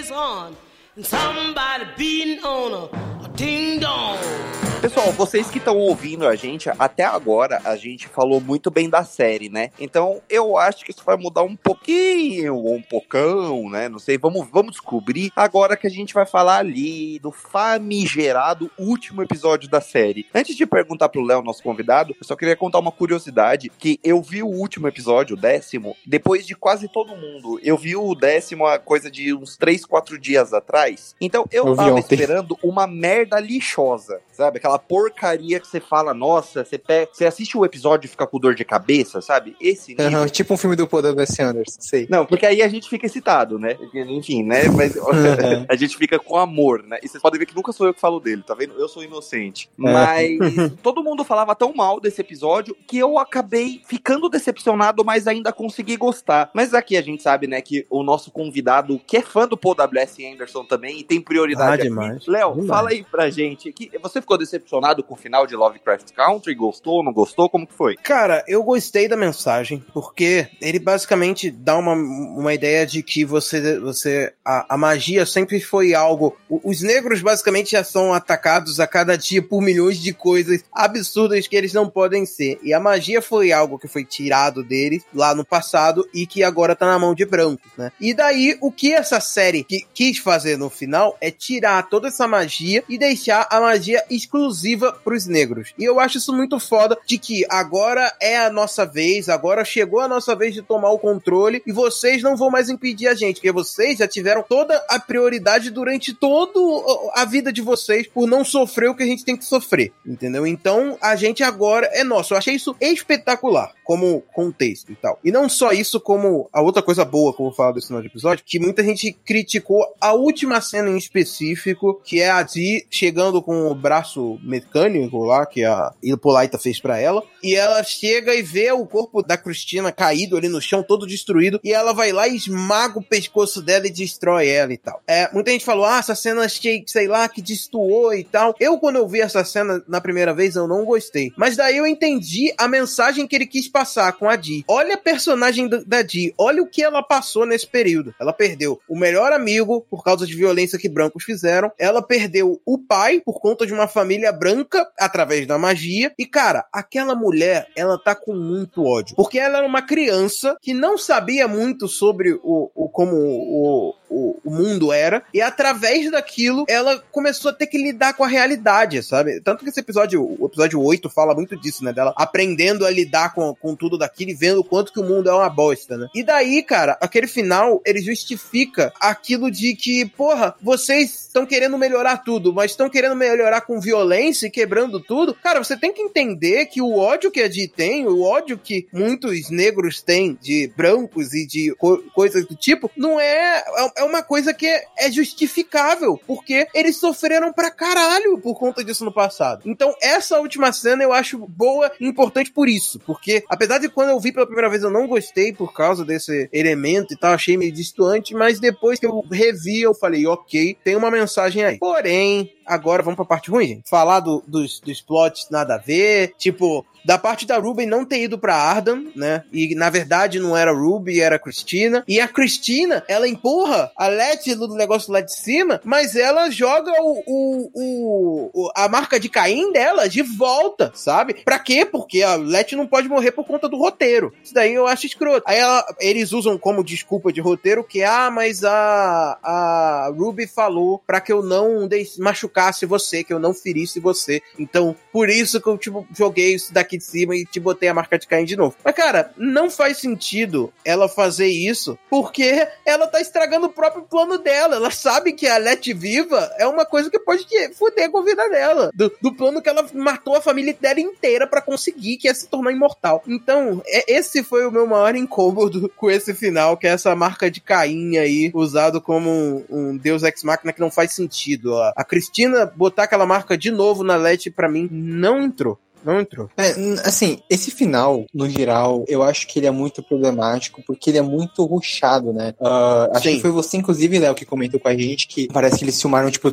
Horn, and somebody beating on a, a ding dong. Pessoal, vocês que estão ouvindo a gente, até agora a gente falou muito bem da série, né? Então eu acho que isso vai mudar um pouquinho, ou um pocão, né? Não sei, vamos, vamos descobrir agora que a gente vai falar ali do famigerado último episódio da série. Antes de perguntar pro Léo, nosso convidado, eu só queria contar uma curiosidade, que eu vi o último episódio, o décimo, depois de quase todo mundo. Eu vi o décimo a coisa de uns 3, 4 dias atrás. Então eu, Eu tava ontem. esperando uma merda lixosa, sabe? Aquela porcaria que você fala, nossa, você, pega, você assiste o episódio e fica com dor de cabeça, sabe? Esse nível. Aham, tipo um filme do Paul W.S. Anderson, sei. Não, porque aí a gente fica excitado, né? Enfim, né? Mas Uhum. a gente fica com amor, né? E vocês podem ver que nunca sou eu que falo dele, tá vendo? Eu sou inocente. Mas todo mundo falava tão mal desse episódio que eu acabei ficando decepcionado, mas ainda consegui gostar. Mas aqui a gente sabe, né, que o nosso convidado, que é fã do Paul W.S. Anderson também e tem prioridade Ah, demais. Léo, fala aí pra gente. Que, você ficou decepcionado com o final de Lovecraft Country? Gostou, não gostou? Como que foi? Cara, eu gostei da mensagem, porque ele basicamente dá uma, uma ideia de que você. você a, a magia sempre foi algo. Os negros basicamente já são atacados a cada dia por milhões de coisas absurdas que eles não podem ser. E a magia foi algo que foi tirado deles lá no passado e que agora tá na mão de brancos, né? E daí, o que essa série que quis fazer no final é tirar toda essa magia e deixar a magia exclusiva pros negros. E eu acho isso muito foda de que agora é a nossa vez, agora chegou a nossa vez de tomar o controle e vocês não vão mais impedir a gente, porque vocês já tiveram toda a prioridade durante toda a vida de vocês por não sofrer o que a gente tem que sofrer, entendeu? Então a gente agora é nosso. Eu achei isso espetacular como contexto e tal. E não só isso, como a outra coisa boa que eu vou falar desse final de episódio, que muita gente criticou a última cena em específico, que é a Dee chegando com o braço mecânico lá, que a Hippolyta fez pra ela, e ela chega e vê o corpo da Cristina caído ali no chão, todo destruído, e ela vai lá e esmaga o pescoço dela e destrói ela e tal. É, muita gente falou, ah, essa cena achei, sei lá, que destoou e tal. Eu, quando eu vi essa cena na primeira vez, eu não gostei. Mas daí eu entendi a mensagem que ele quis passar com a Dee. Olha a personagem da- Dee, olha o que ela passou nesse período. Ela perdeu o melhor amigo por causa de violência que brancos fizeram. Ela perdeu o pai por conta de uma família branca através da magia. E cara, aquela mulher, ela tá com muito ódio. Porque ela era uma criança que não sabia muito sobre o, o como o, o, o mundo era. E através daquilo, ela começou a ter que lidar com a realidade, sabe? Tanto que esse episódio, o episódio 8, fala muito disso, né? Dela aprendendo a lidar com, com tudo daquilo e vendo o quanto que o mundo é uma bosta, né? E daí, cara, aquele final, ele justifica aquilo de que, porra, vocês estão querendo melhorar tudo, mas estão querendo melhorar com violência e quebrando tudo. Cara, você tem que entender que o ódio que a Dee tem, o ódio que muitos negros têm de brancos e de co- coisas do tipo, não é. É uma coisa que é, é justificável, porque eles sofreram pra caralho por conta disso no passado. Então, essa última cena eu acho boa e importante por isso, porque apesar de quando eu vi pela primeira vez eu não gostei por causa desse elemento e tal, achei meio distoante, mas depois que eu revi, eu falei, ok, tem uma mensagem aí. Porém, agora vamos pra parte ruim, gente. Falar do- dos, dos plots nada a ver, tipo, da parte da Ruby não ter ido pra Ardan, né? E na verdade não era Ruby, era Cristina. E a Cristina, ela empurra a Letty do negócio lá de cima, mas ela joga o, o, o- a marca de Caim dela de volta, sabe? Pra quê? Porque a Letty não pode morrer por conta do roteiro. Isso daí eu acho escroto. Aí ela- eles usam como desculpa de roteiro que, ah, mas a, a Ruby falou pra que eu não machucasse você, que eu não ferisse você. Então, por isso que eu, tipo, joguei isso daqui de cima e te botei a marca de Caim de novo. Mas, cara, não faz sentido ela fazer isso, porque ela tá estragando o próprio plano dela. Ela sabe que a Letty viva é uma coisa que pode fuder com a vida dela. Do, do plano que ela matou a família dela inteira pra conseguir, que é se tornar imortal. Então, é- esse foi o meu maior incômodo com esse final, que é essa marca de Caim aí, usado como um, um deus ex-máquina que não faz sentido. A, a Cristina botar aquela marca de novo na Letty, pra mim, não entrou. Não entrou. É, assim, esse final, no geral, eu acho que ele é muito problemático, porque ele é muito ruchado, né? Ah, acho Sim. que foi você, inclusive, Léo, que comentou com a gente que parece que eles filmaram, tipo,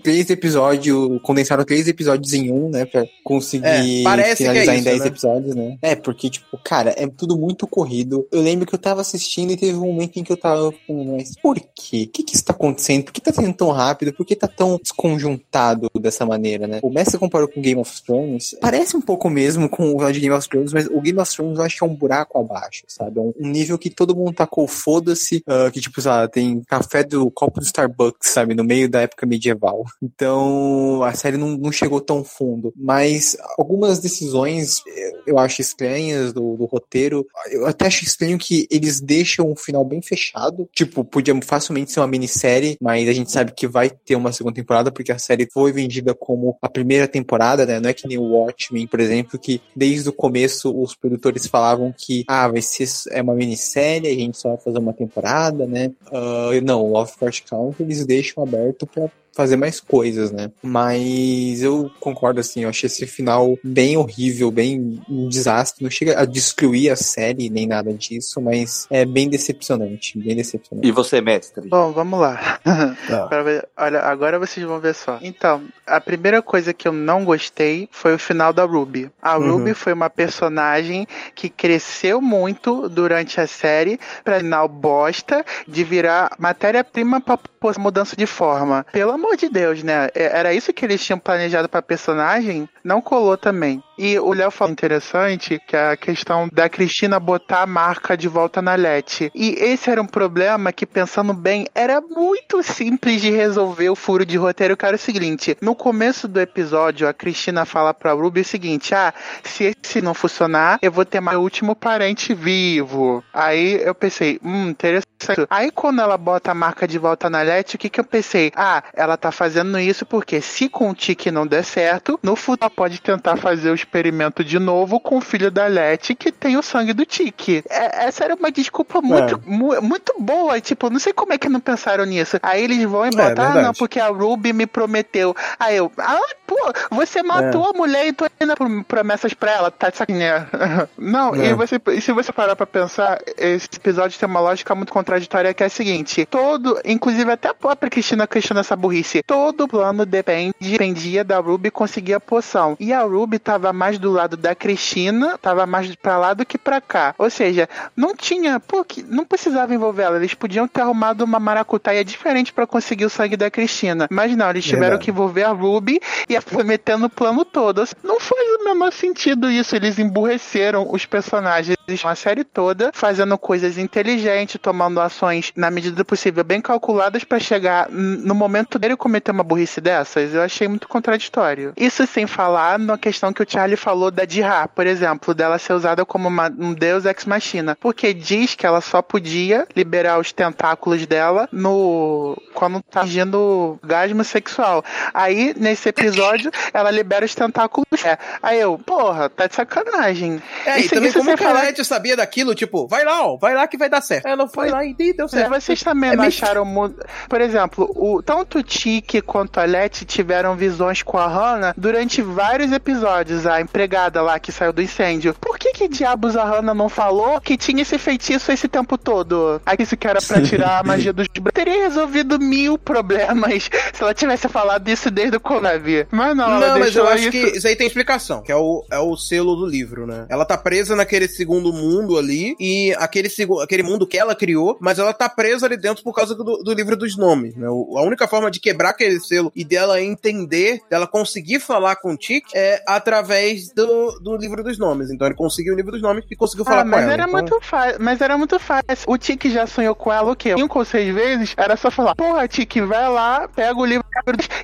três episódios, condensaram três episódios em um, né? Pra conseguir É, é finalizar em isso, dez né? episódios, né? É, porque, tipo, cara, é tudo muito corrido. Eu lembro que eu tava assistindo e teve um momento em que eu tava falando, mas por quê? O que que está acontecendo? Por que tá sendo tão rápido? Por que tá tão desconjuntado dessa maneira, né? O Messi comparou com Game of Thrones. Parece um pouco mesmo com o de Game of Thrones, mas o Game of Thrones eu acho que é um buraco abaixo, sabe? É um, um nível que todo mundo tacou foda-se, ah, que tipo, lá, tem café do copo do Starbucks, sabe? No meio da época medieval. Então, a série não, não chegou tão fundo. Mas algumas decisões eh, eu acho estranhas do, do roteiro. Eu até acho estranho que eles deixam o final bem fechado. Tipo, podia facilmente ser uma minissérie, mas a gente sabe que vai ter uma segunda temporada, porque a série foi vendida como a primeira temporada, né? Não é que nem o Watchmen, por exemplo, que desde o começo os produtores falavam que, ah, vai ser é uma minissérie, a gente só vai fazer uma temporada, né? Ah, não, o Lovecraft Country eles deixam aberto pra fazer mais coisas, né? Mas eu concordo assim, eu achei esse final bem horrível, bem um desastre. Não chega a destruir a série nem nada disso, mas é bem decepcionante, bem decepcionante. E você, mestre? Bom, vamos lá. Tá. Olha, agora vocês vão ver só. Então, a primeira coisa que eu não gostei foi o final da Ruby. A Uhum. Ruby foi uma personagem que cresceu muito durante a série pra final bosta de virar matéria-prima pra mudança de forma. Pelo amor de Deus, né? É- Era isso que eles tinham planejado pra personagem? Não colou também. E o Léo falou interessante que é a questão da Cristina botar a marca de volta na Leti. E esse era um problema que, pensando bem, era muito simples de resolver o furo de roteiro, que era o seguinte: no começo do episódio, a Cristina fala pra Ruby o seguinte: ah, se esse não funcionar, eu vou ter meu último parente vivo. Aí eu pensei, hum, interessante. Aí quando ela bota a marca de volta na Leti, o que que eu pensei? Ah, ela tá fazendo isso porque se com o Tique não der certo, no futuro ela pode tentar fazer o experimento de novo com o filho da Leti que tem o sangue do Tique. É, essa era uma desculpa muito, mu- muito boa. Tipo, não sei como é que não pensaram nisso. Aí eles vão e botam, ah, verdade. não, porque a Ruby me prometeu. Aí eu, ah, pô, você matou a mulher e indo por promessas pra ela, tá de sacanagem. Não, É. e você, se você parar pra pensar, esse episódio tem uma lógica muito contraditória que é a seguinte: todo, inclusive até a própria Cristina questiona essa burrice, todo plano depende, dependia da Ruby conseguir a poção. E a Ruby tava mais do lado da Cristina, tava mais pra lá do que pra cá. Ou seja, não tinha, pô, não precisava envolver ela, eles podiam ter arrumado uma maracutaia diferente pra conseguir o sangue da Cristina. Mas não, eles tiveram Verdade. que envolver a Ruby e a foi metendo o plano todo. Não faz o menor sentido isso. Eles emburreceram os personagens a série toda, fazendo coisas inteligentes, tomando ações na medida do possível bem calculadas pra chegar no momento dele cometer uma burrice dessas. Eu achei muito contraditório. Isso sem falar na questão que o Charlie falou da Dira, por exemplo, dela ser usada como uma- um deus ex machina, porque diz que ela só podia liberar os tentáculos dela no quando tá agindo gasmo sexual. Aí, nesse episódio, ela libera os tentáculos. É. Aí eu, porra, tá de sacanagem. É, e Isso- também como sem sabia daquilo? Tipo, vai lá, ó, vai lá que vai dar certo. Ela foi lá e deu É, certo. Vocês também É não meio- acharam muito. Por exemplo, o, tanto o Tiki quanto a Letty tiveram visões com a Hannah durante vários episódios. A empregada lá que saiu do incêndio. Por que que diabos a Hannah não falou que tinha esse feitiço esse tempo todo? Aí isso que era pra tirar a magia dos Teria resolvido mil problemas se ela tivesse falado isso desde o Konami. Mas não, ela Não, mas eu acho isso... que isso aí tem explicação, que é o, é o selo do livro, né? Ela tá presa naquele segundo mundo ali, e aquele, aquele mundo que ela criou, mas ela tá presa ali dentro por causa do, do livro dos nomes, né? A única forma de quebrar aquele selo e dela entender, dela conseguir falar com o Tic, é através do, do livro dos nomes. Então ele conseguiu o livro dos nomes e conseguiu falar Ah, com mas ela. era Então- muito fácil. Mas era muito fácil. O Tiki já sonhou com ela o quê? Cinco ou seis vezes? Era só falar: Porra, Tiki, vai lá, pega o livro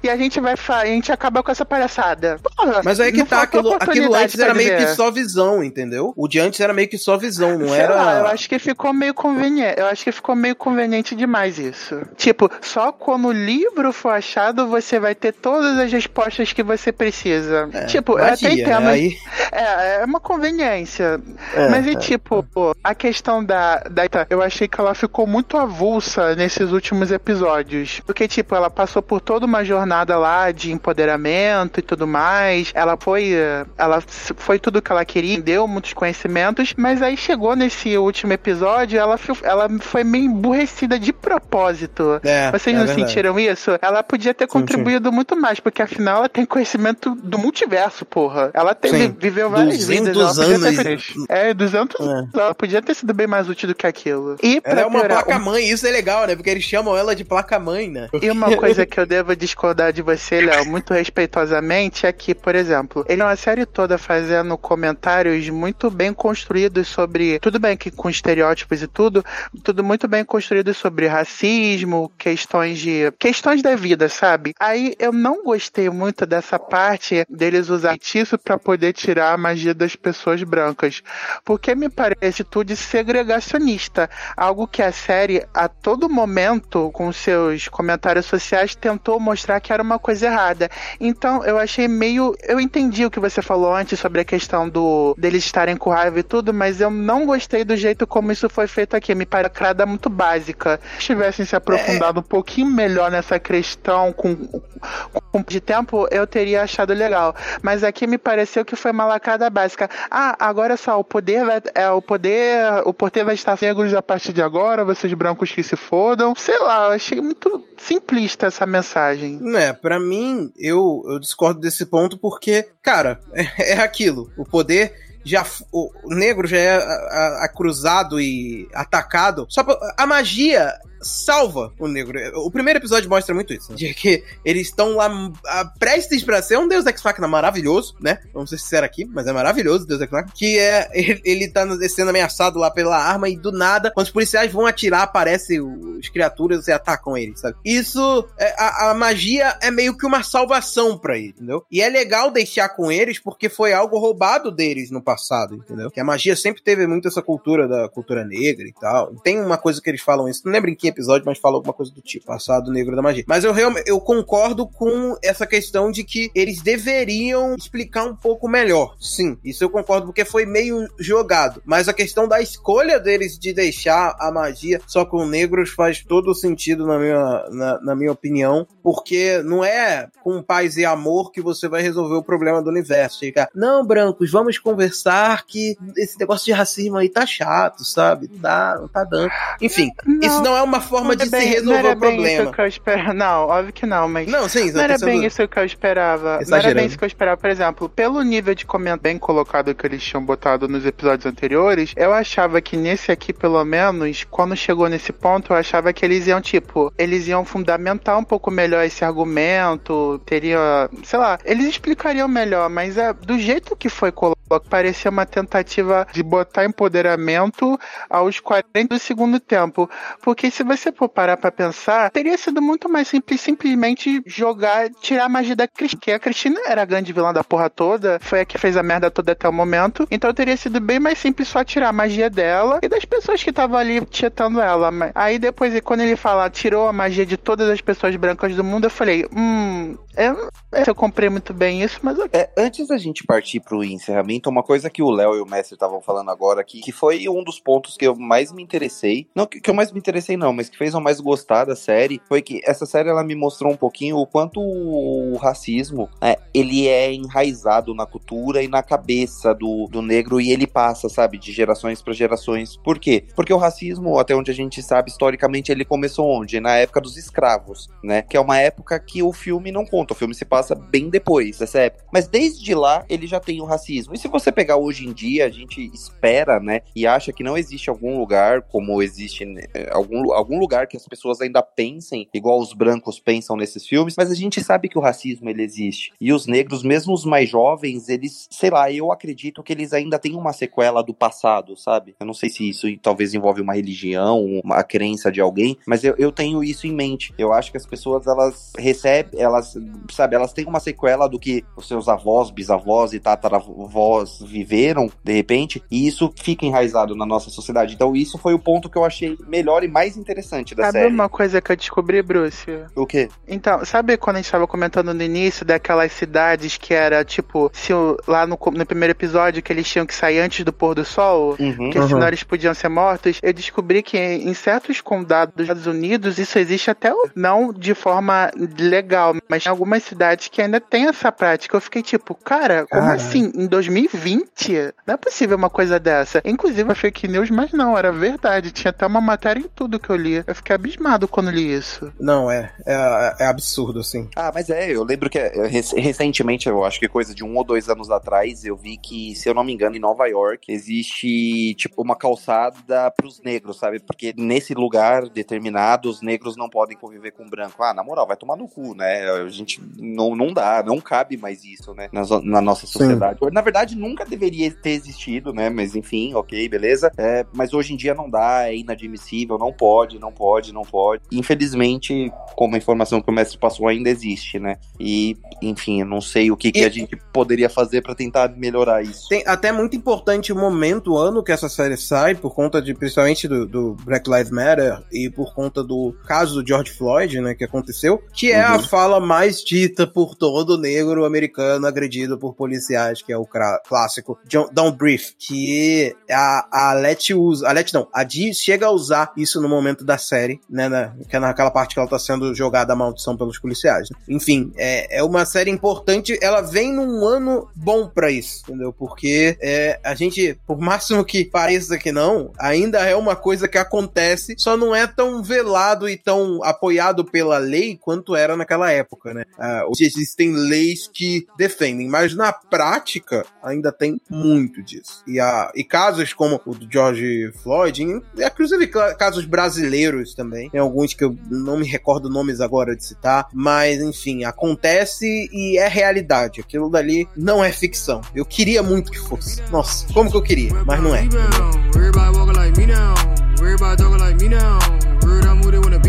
e a gente vai a gente acaba com essa palhaçada. Porra, Mas aí que tá, aquilo, aquilo antes era meio que só visão, entendeu? O de antes era meio meio que sua visão, não Sei era. lá, eu acho que ficou meio conveniente. Eu acho que ficou meio conveniente demais isso. Tipo, só quando o livro for achado, você vai ter todas as respostas que você precisa. tipo, eu até magia, entendo. né? Aí, É, é uma conveniência. É, Mas e é. tipo, a questão da, da. Eu achei que ela ficou muito avulsa nesses últimos episódios. Porque, tipo, ela passou por toda uma jornada lá de empoderamento e tudo mais. Ela foi. Ela foi tudo que ela queria, deu muitos conhecimentos. Mas aí chegou nesse último episódio, ela, ela foi meio emburrecida de propósito. é, Vocês é não verdade. sentiram isso? Ela podia ter Sim, contribuído muito mais, porque afinal ela tem conhecimento do multiverso, porra. Ela teve, Sim. viveu várias 200 vidas. Ela ter anos. É, 200 É. anos. Ela podia ter sido bem mais útil do que aquilo. E Ela é uma placa-mãe, isso é legal, né? Porque eles chamam ela de placa-mãe, né? E uma coisa que eu devo discordar de você, Léo, muito respeitosamente, é que, por exemplo, ele é uma série toda fazendo comentários muito bem construídos sobre. Tudo bem que com estereótipos e tudo, tudo muito bem construído sobre racismo, questões de. questões da vida, sabe? Aí eu não gostei muito dessa parte deles usar isso pra poder tirar a magia das pessoas brancas. Porque me parece tudo segregacionista. Algo que a série, a todo momento, com seus comentários sociais, tentou mostrar que era uma coisa errada. Então, eu achei meio. Eu entendi o que você falou antes sobre a questão do deles estarem com raiva e tudo, mas eu não gostei do jeito como isso foi feito aqui. Me parece muito básica. Se tivessem se aprofundado um pouquinho melhor nessa questão com, com de tempo, eu teria achado legal. Mas aqui me pareceu que foi uma lacrada básica. Ah, agora só, o poder vai. É, o poder. O poder vai estar negros a partir de agora, vocês brancos que se fodam. Sei lá, eu achei muito simplista essa mensagem. É, pra mim, eu, eu discordo desse ponto porque, cara, é, é aquilo. O poder já. O, negro já é a- a- acruzado e atacado. Só pra, a magia salva o negro. O primeiro episódio mostra muito isso. né? De que eles estão lá a, prestes pra ser um Deus Ex Machina maravilhoso, né? Vamos ser sinceros aqui, mas é maravilhoso Deus Ex Machina. Que é. Ele, ele tá sendo ameaçado lá pela arma e do nada, quando os policiais vão atirar, aparecem os criaturas e atacam ele, sabe? Isso. é, a, a magia é meio que uma salvação pra ele, entendeu? E é legal deixar com eles porque foi algo roubado deles no passado, entendeu? Que a magia sempre teve muito essa cultura da cultura negra e tal. Tem uma coisa que eles falam isso, não lembro em que episódio, mas fala alguma coisa do tipo, passado negro da magia. Mas eu realmente eu concordo com essa questão de que eles deveriam explicar um pouco melhor. Sim, isso eu concordo porque foi meio jogado. Mas a questão da escolha deles de deixar a magia só com negros faz todo sentido na minha, na, na minha opinião, porque não é com paz e amor que você vai resolver o problema do universo. Chegar, não, brancos, vamos conversar que esse negócio de racismo aí tá chato, sabe? Não dá, não tá dando. Enfim, isso não é uma forma de bem- se não resolver era o bem problema. isso que eu esperava. Não, óbvio que não, mas. Não, sim, Não era bem isso que eu esperava. Não era Exagerando. bem isso que eu esperava. Por exemplo, pelo nível de comentário bem colocado que eles tinham botado nos episódios anteriores, eu achava que nesse aqui, pelo menos, quando chegou nesse ponto, eu achava que eles iam, tipo, eles iam fundamentar um pouco melhor esse argumento, teria, sei lá, eles explicariam melhor, mas é, do jeito que foi colocado, parecia uma tentativa de botar empoderamento aos 40 do segundo tempo. Porque se você for parar pra pensar, teria sido muito mais simples simplesmente jogar, tirar a magia da Cristina. Que a Cristina era a grande vilã da porra toda, foi a que fez a merda toda até o momento. Então teria sido bem mais simples só tirar a magia dela e das pessoas que estavam ali tietando ela. Aí depois, quando ele fala, tirou a magia de todas as pessoas brancas do mundo, eu falei, hum, eu eu comprei muito bem isso, mas. É, antes da gente partir pro encerramento, uma coisa que o Léo e o Mestre estavam falando agora aqui, que foi um dos pontos que eu mais me interessei, não que, que eu mais me interessei não, mas que fez eu mais gostar da série, foi que essa série ela me mostrou um pouquinho o quanto o racismo, é, ele é enraizado na cultura e na cabeça do, do negro e ele passa, sabe, de gerações para gerações. Por quê? Porque o racismo, até onde a gente sabe, historicamente ele começou onde? Na época dos escravos, né? Que é uma época que o filme não conta, o filme se passa bem depois dessa época. Mas desde lá ele já tem o racismo. E se você pegar hoje em dia, a gente espera, né? E acha que não existe algum lugar como existe né, algum, algum lugar que as pessoas ainda pensem igual os brancos pensam nesses filmes, mas a gente sabe que o racismo ele existe. E os negros, mesmo os mais jovens, eles, sei lá, eu acredito que eles ainda têm uma sequela do passado, sabe? Eu não sei se isso talvez envolve uma religião, uma crença de alguém, mas eu, eu tenho isso em mente. Eu acho que as pessoas elas recebem, elas, sabe, elas têm uma sequela do que os seus avós, bisavós e tataravós avós viveram, de repente, e isso fica enraizado na nossa sociedade. Então, isso foi o ponto que eu achei melhor e mais interessante da Sabe série. uma coisa que eu descobri, Bruce? O quê? Então, sabe quando a gente tava comentando no início daquelas cidades que era tipo, se o- lá no, no primeiro episódio que eles tinham que sair antes do pôr do sol? Uhum. Porque senão eles podiam ser mortos. Eu descobri que em certos condados dos Estados Unidos isso existe até não de forma legal, mas em algumas cidades que ainda tem essa prática. Eu fiquei tipo, cara, como Caralho. assim? Em 2020? Não é possível uma coisa dessa. Inclusive, uma fake news, mas não, era verdade. Tinha até uma matéria em tudo que eu li. Eu fiquei abismado quando li isso. Não, é, é. É absurdo, assim. Ah, mas é, eu lembro que é, rec- recentemente, eu acho que coisa de um ou dois anos atrás, eu vi que, se eu não me engano, em Nova York, existe, tipo, uma calçada pros negros, sabe? Porque nesse lugar determinado, os negros não podem conviver com branco. Ah, na moral, vai tomar no cu, né? A gente não, não dá, não cabe mais isso, né? Na, na nossa sociedade. Na verdade, nunca deveria ter existido, né? Mas enfim, ok, beleza. É, mas hoje em dia não dá, é inadmissível, não pode, não pode, não pode. Infelizmente, como a informação que o mestre passou ainda existe, né? E, enfim, eu não sei o que, que E- a gente poderia fazer pra tentar melhorar isso. Tem até muito importante o momento, o ano que essa série sai, por conta de, principalmente do, do Black Lives Matter e por conta do caso do George Floyd, né, que aconteceu, que é a Uhum. fala mais dita por todo negro americano agredido por policiais, que é o clássico John, Don't Breathe, que a, a Let usa, a Let não, a Dee chega a usar isso no momento da série, né, na, que é naquela parte que ela tá sendo jogada a maldição pelos policiais. né. Enfim, é, é uma série importante, ela vem num ano bom pra isso, entendeu? Porque é, a gente, por máximo que pareça que não, ainda é uma coisa que acontece, só não é tão velado e tão apoiado pela lei quanto era naquela época, né? Ah, hoje existem leis que defendem, mas na prática ainda tem muito disso. E, a, e casos como o do George Floyd, e inclusive ca- casos brasileiros também, tem alguns que eu não me recordo nomes agora de citar, mas enfim, acontece e é realidade. Aquilo dali não é ficção. Eu queria muito que fosse. Nossa, como que eu queria, mas não é. Everybody talking like me now. I'm with it when it be.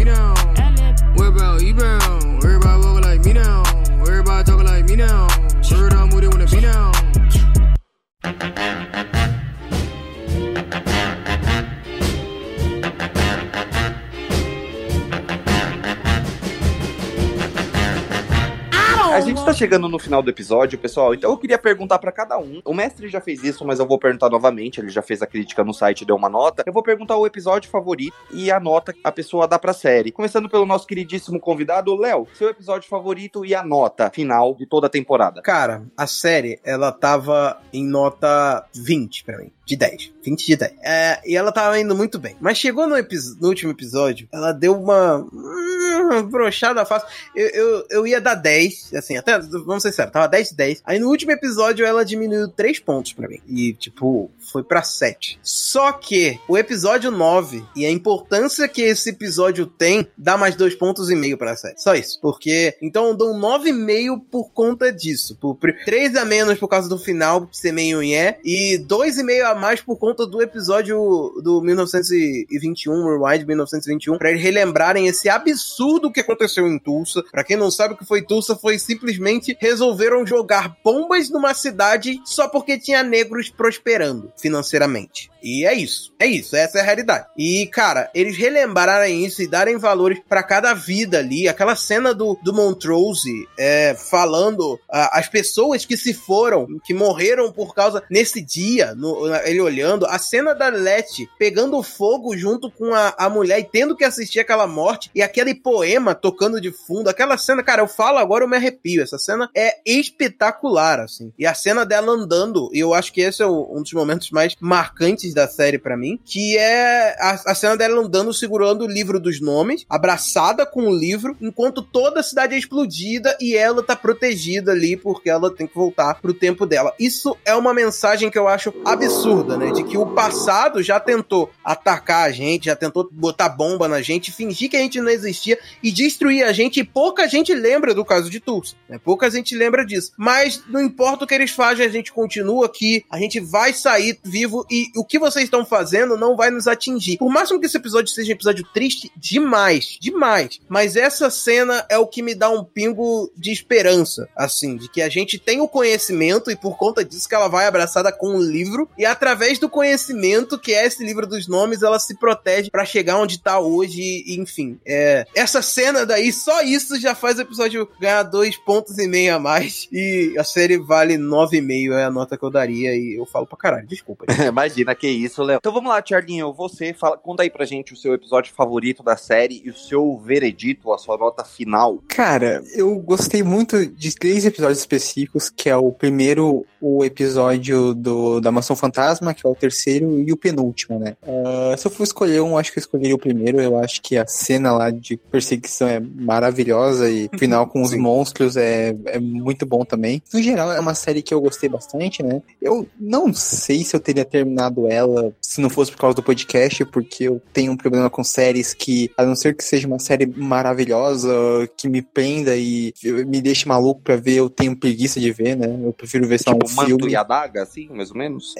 Down. A gente tá chegando no final do episódio, pessoal, então eu queria perguntar pra cada um. O mestre já fez isso, mas eu vou perguntar novamente. Ele já fez a crítica no site, deu uma nota. Eu vou perguntar o episódio favorito e a nota que a pessoa dá pra série. Começando pelo nosso queridíssimo convidado, Léo, seu episódio favorito e a nota final de toda a temporada. Cara, a série, ela tava em nota 20 pra mim. De 10. 20 de 10. É, e ela tava indo muito bem. Mas chegou no, no último episódio, ela deu uma. hum, brochada fácil. Eu, eu, eu ia dar 10, assim, até, vamos ser sérios, tava 10 de 10. Aí no último episódio ela diminuiu 3 pontos pra mim. E, tipo, foi pra 7. Só que o episódio 9 e a importância que esse episódio tem dá mais 2 pontos e meio pra 7. Só isso. Porque, então eu dou um 9,5 por conta disso. Por 3 a menos por causa do final, ser meio é, e 2,5 a mais por conta do episódio do 1921, Rewind 1921, pra eles relembrarem esse absurdo que aconteceu em Tulsa. Pra quem não sabe o que foi Tulsa, foi simplesmente resolveram jogar bombas numa cidade só porque tinha negros prosperando financeiramente. E é isso. É isso. Essa é a realidade. E, cara, eles relembrarem isso e darem valores pra cada vida ali. Aquela cena do, do Montrose é, falando ah, as pessoas que se foram, que morreram por causa. Nesse dia, no- ele olhando. A cena da Letty pegando fogo junto com a, a mulher e tendo que assistir aquela morte. E aquele poema tocando de fundo. Aquela cena, cara, eu falo agora, eu me arrepio. Essa cena é espetacular, assim. E a cena dela andando, e eu acho que esse é o- um dos momentos mais marcantes da série pra mim, que é a, a cena dela andando segurando o livro dos nomes, abraçada com o livro, enquanto toda a cidade é explodida e ela tá protegida ali porque ela tem que voltar pro tempo dela. Isso é uma mensagem que eu acho absurda absurda, né? De que o passado já tentou atacar a gente, já tentou botar bomba na gente, fingir que a gente não existia e destruir a gente. E pouca gente lembra do caso de Tulsa, né? Pouca gente lembra disso. Mas não importa o que eles fazem, a gente continua aqui, a gente vai sair vivo e o que vocês estão fazendo não vai nos atingir. Por máximo que esse episódio seja um episódio triste, demais, demais. Mas essa cena é o que me dá um pingo de esperança, assim, de que a gente tem o conhecimento e por conta disso que ela vai abraçada com um livro e através do conhecimento que é esse livro dos nomes, ela se protege para chegar onde tá hoje e, enfim. É, essa cena daí, só isso já faz o episódio ganhar dois pontos e meio a mais e a série vale nove e meio é a nota que eu daria e eu falo pra caralho, desculpa. Imagina que isso, Léo. Então vamos lá, Charlinho, você fala, conta aí pra gente o seu episódio favorito da série e o seu veredito, a sua nota final. Cara, eu gostei muito de três episódios específicos, que é o primeiro, o episódio do, da Mansão Fantasma, que é o terceiro, e o penúltimo, né? Uh, se eu for escolher um, acho que eu escolheria o primeiro. Eu acho que a cena lá de perseguição é maravilhosa e o final com os monstros é, é muito bom também. No geral, é uma série que eu gostei bastante, né? Eu não sei se eu teria terminado ela se não fosse por causa do podcast, porque eu tenho um problema com séries que, a não ser que seja uma série maravilhosa, que me prenda e me deixe maluco pra ver, eu tenho preguiça de ver, né? Eu prefiro ver só Tipo, um Manto filme. e Adaga, assim, mais ou menos?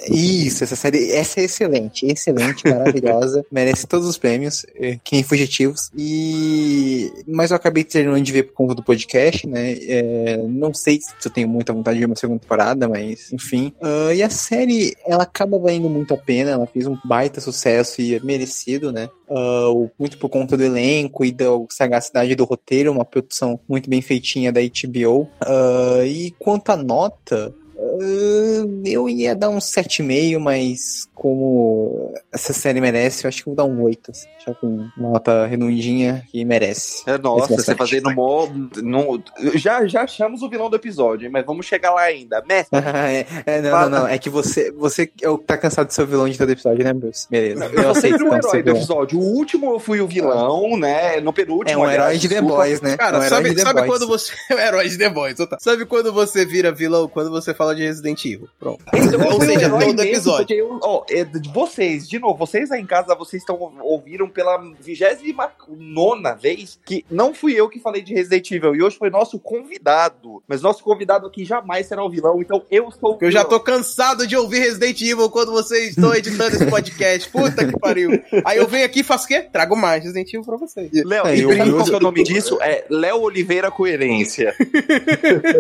Isso, essa série, essa é excelente, excelente, maravilhosa, merece todos os prêmios, eh, que nem fugitivos. E mas eu acabei terminando de ver por conta do podcast, né? É, não sei se eu tenho muita vontade de ver uma segunda temporada, mas enfim. Ah, e a série, ela acaba valendo muito a pena, ela fez um baita sucesso e é merecido, né? O- muito por conta do elenco e da sagacidade do roteiro, uma produção muito bem feitinha da HBO. Ah, e quanto à nota, eu ia dar um 7,5, mas como essa série merece, eu acho que eu vou dar um 8. Assim, já com uma nota redondinha que merece. É, nossa, é você fazendo mó. no- já, já achamos o vilão do episódio, mas vamos chegar lá ainda. Mestre, é, é, não, Fala. não, não. É que você, você é o que tá cansado de ser o vilão de todo episódio, né, Bruce? Beleza. eu sou sempre o herói do episódio. O último eu fui o vilão, né? No penúltimo. É um aliás, herói de The. Boys, né? é Cara, um herói sabe, de The sabe Boys. quando você é o herói de The Boys? tá? Sabe quando você vira vilão? Quando você fala de Resident Evil. Pronto. Então, Ou seja, todo mesmo, episódio. porque eu- ó, é, de vocês, de novo, vocês aí em casa, vocês estão ouviram pela 29 vez que não fui eu que falei de Resident Evil e hoje foi nosso convidado. Mas nosso convidado aqui jamais será o vilão, então eu sou o eu já vilão. tô cansado de ouvir Resident Evil quando vocês estão editando esse podcast. Puta que pariu. Aí eu venho aqui e faço o quê? Trago mais Resident Evil pra vocês. Léo, É, e eu- eu- qual que é o nome disso? É Léo Oliveira Coerência.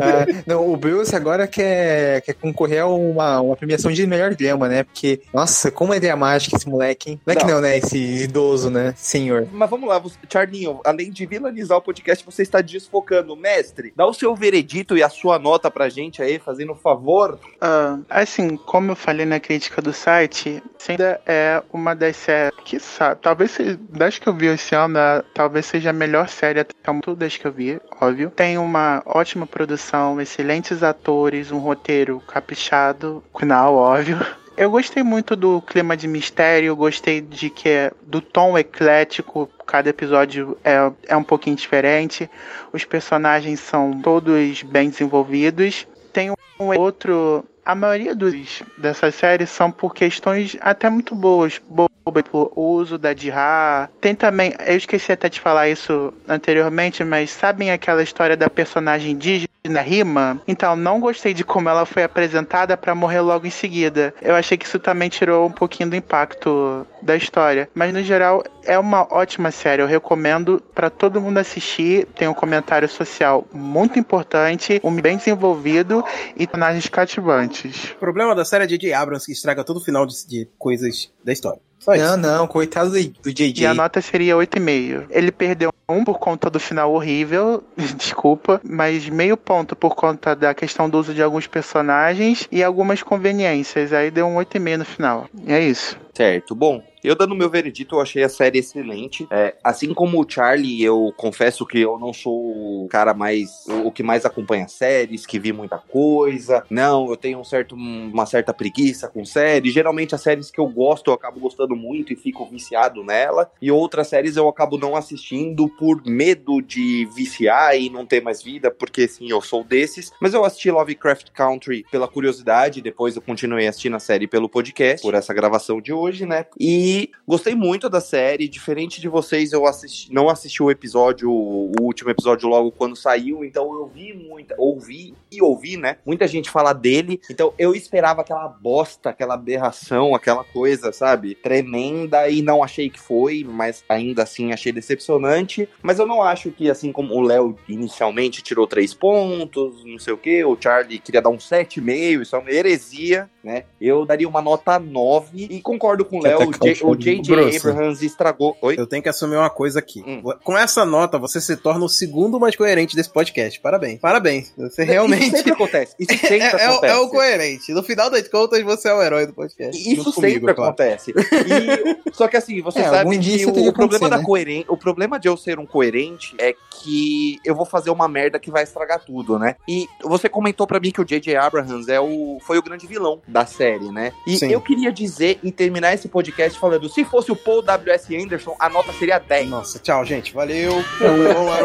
Ah, não, o Bruce agora quer, quer concorrer a uma, uma premiação de melhor drama, né? Porque, nossa, como é dramático esse moleque, hein? Moleque Não. não, né? Esse idoso, né? Senhor. Mas vamos lá, você, Charlinho, além de vilanizar o podcast, você está desfocando. Mestre, dá o seu veredito e a sua nota pra gente aí, fazendo um favor. Ah, assim, como eu falei na crítica do site, ainda é uma das séries que sabe, talvez das que eu vi esse ano, né, talvez seja a melhor série até tudo das que eu vi, óbvio. Tem uma ótima produção, excelentes atores, um roteiro caprichado, final, óbvio. Eu gostei muito do clima de mistério, gostei de que é do tom eclético, cada episódio é, é um pouquinho diferente. Os personagens são todos bem desenvolvidos. Tem um outro. A maioria dos, dessas séries são por questões até muito boas. Boas, tipo, o uso da Jihá. Tem também. Eu esqueci até de falar isso anteriormente, mas sabem aquela história da personagem indígena? Rima, então não gostei de como ela foi apresentada pra morrer logo em seguida. Eu achei que isso também tirou um pouquinho do impacto da história, mas no geral é uma ótima série. Eu recomendo pra todo mundo assistir. Tem um comentário social muito importante, um bem desenvolvido e personagens cativantes. O problema da série é J.J. Abrams que estraga todo o final de, de coisas da história. Só isso. Não, não, coitado do, do JJ. E a nota seria 8,5. Ele perdeu um por conta do final horrível, desculpa, mas meio ponto por conta da questão do uso de alguns personagens e algumas conveniências. Aí deu um 8,5 no final. E é isso. Certo. Bom, eu dando meu veredito, eu achei a série excelente. É, assim como o Charlie, eu confesso que eu não sou o cara mais. o que mais acompanha séries, que vi muita coisa. Não, eu tenho um certo, uma certa preguiça com séries. Geralmente as séries que eu gosto, eu acabo gostando muito e fico viciado nela. E outras séries eu acabo não assistindo por medo de viciar e não ter mais vida, porque sim, eu sou desses. Mas eu assisti Lovecraft Country pela curiosidade, depois eu continuei assistindo a série pelo podcast, por essa gravação de hoje, né? E gostei muito da série, diferente de vocês, eu assisti, não assisti o episódio, o último episódio logo quando saiu, então eu vi muita, ouvi e ouvi, né? Muita gente falar dele, então eu esperava aquela bosta, aquela aberração, aquela coisa, sabe? Tremenda e não achei que foi, mas ainda assim achei decepcionante. Mas eu não acho que, assim como o Léo inicialmente tirou três pontos, não sei o que, o Charlie queria dar um 7,5, isso é uma heresia, né? Eu daria uma nota 9 e concordo com o Léo, o J.J. Abrams estragou. Oi? Eu tenho que assumir uma coisa aqui. Hum. Com essa nota, você se torna o segundo mais coerente desse podcast. Parabéns. Parabéns. Você Isso realmente. sempre acontece. Isso sempre É, é o- acontece. é o coerente. No final das contas, você é o herói do podcast. Isso Junto sempre comigo, é claro. acontece. E- só que assim, você É, sabe que isso o, problema da né? coerência, o problema de eu ser um coerente é que eu vou fazer uma merda que vai estragar tudo, né? E você comentou pra mim que o J.J. Abrams é o foi o grande vilão da série, né? E Sim. eu queria dizer e terminar esse podcast falando, se fosse o Paul W.S. Anderson, a nota seria 10. Nossa, tchau, gente. Valeu.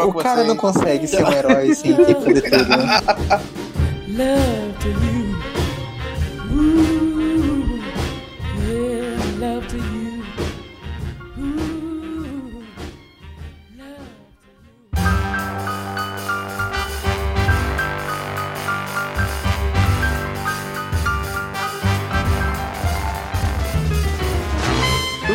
O cara vocês. não consegue ser um herói sem ter tudo, né? love to you. Ooh,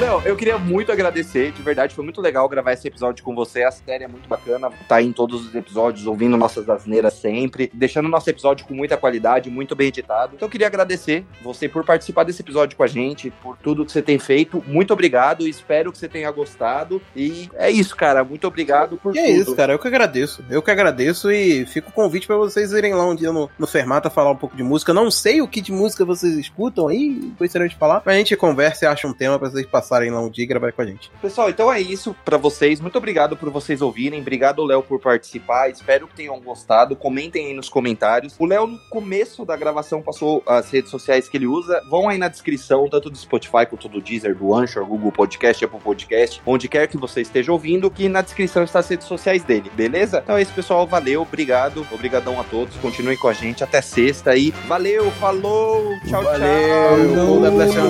Léo, eu queria muito agradecer, de verdade, foi muito legal gravar esse episódio com você. A série é muito bacana, tá aí em todos os episódios, ouvindo nossas asneiras sempre, deixando nosso episódio com muita qualidade, muito bem editado. Então eu queria agradecer você por participar desse episódio com a gente, por tudo que você tem feito. Muito obrigado, espero que você tenha gostado. E é isso, cara. Muito obrigado por E é tudo. isso, cara. Eu que agradeço. Eu que agradeço e fica o convite pra vocês irem lá um dia no, no Fermata falar um pouco de música. Não sei o que de música vocês escutam aí, gostaria de falar. Mas a gente conversa e acha um tema pra vocês passarem lá um dia e gravar com a gente. Pessoal, então é isso pra vocês. Muito obrigado por vocês ouvirem. Obrigado, Léo, por participar. Espero que tenham gostado. Comentem aí nos comentários. O Léo, no começo da gravação, passou as redes sociais que ele usa. Vão aí na descrição, tanto do Spotify quanto do Deezer, do Anchor, Google Podcast, Apple Podcast, onde quer que você esteja ouvindo, que na descrição está as redes sociais dele, beleza? Então é isso, pessoal. Valeu, obrigado. Obrigadão a todos. Continuem com a gente até sexta aí. Valeu, falou. Tchau, Valeu!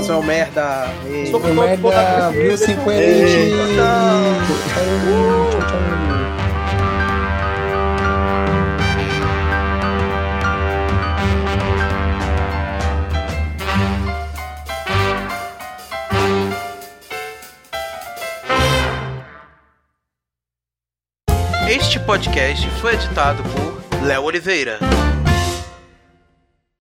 tchau. Merda! Ei. Somos todos Merda, podados. viu sem coerente. Ei, tchau. Tchau, tchau. Este podcast foi editado por Léo Oliveira.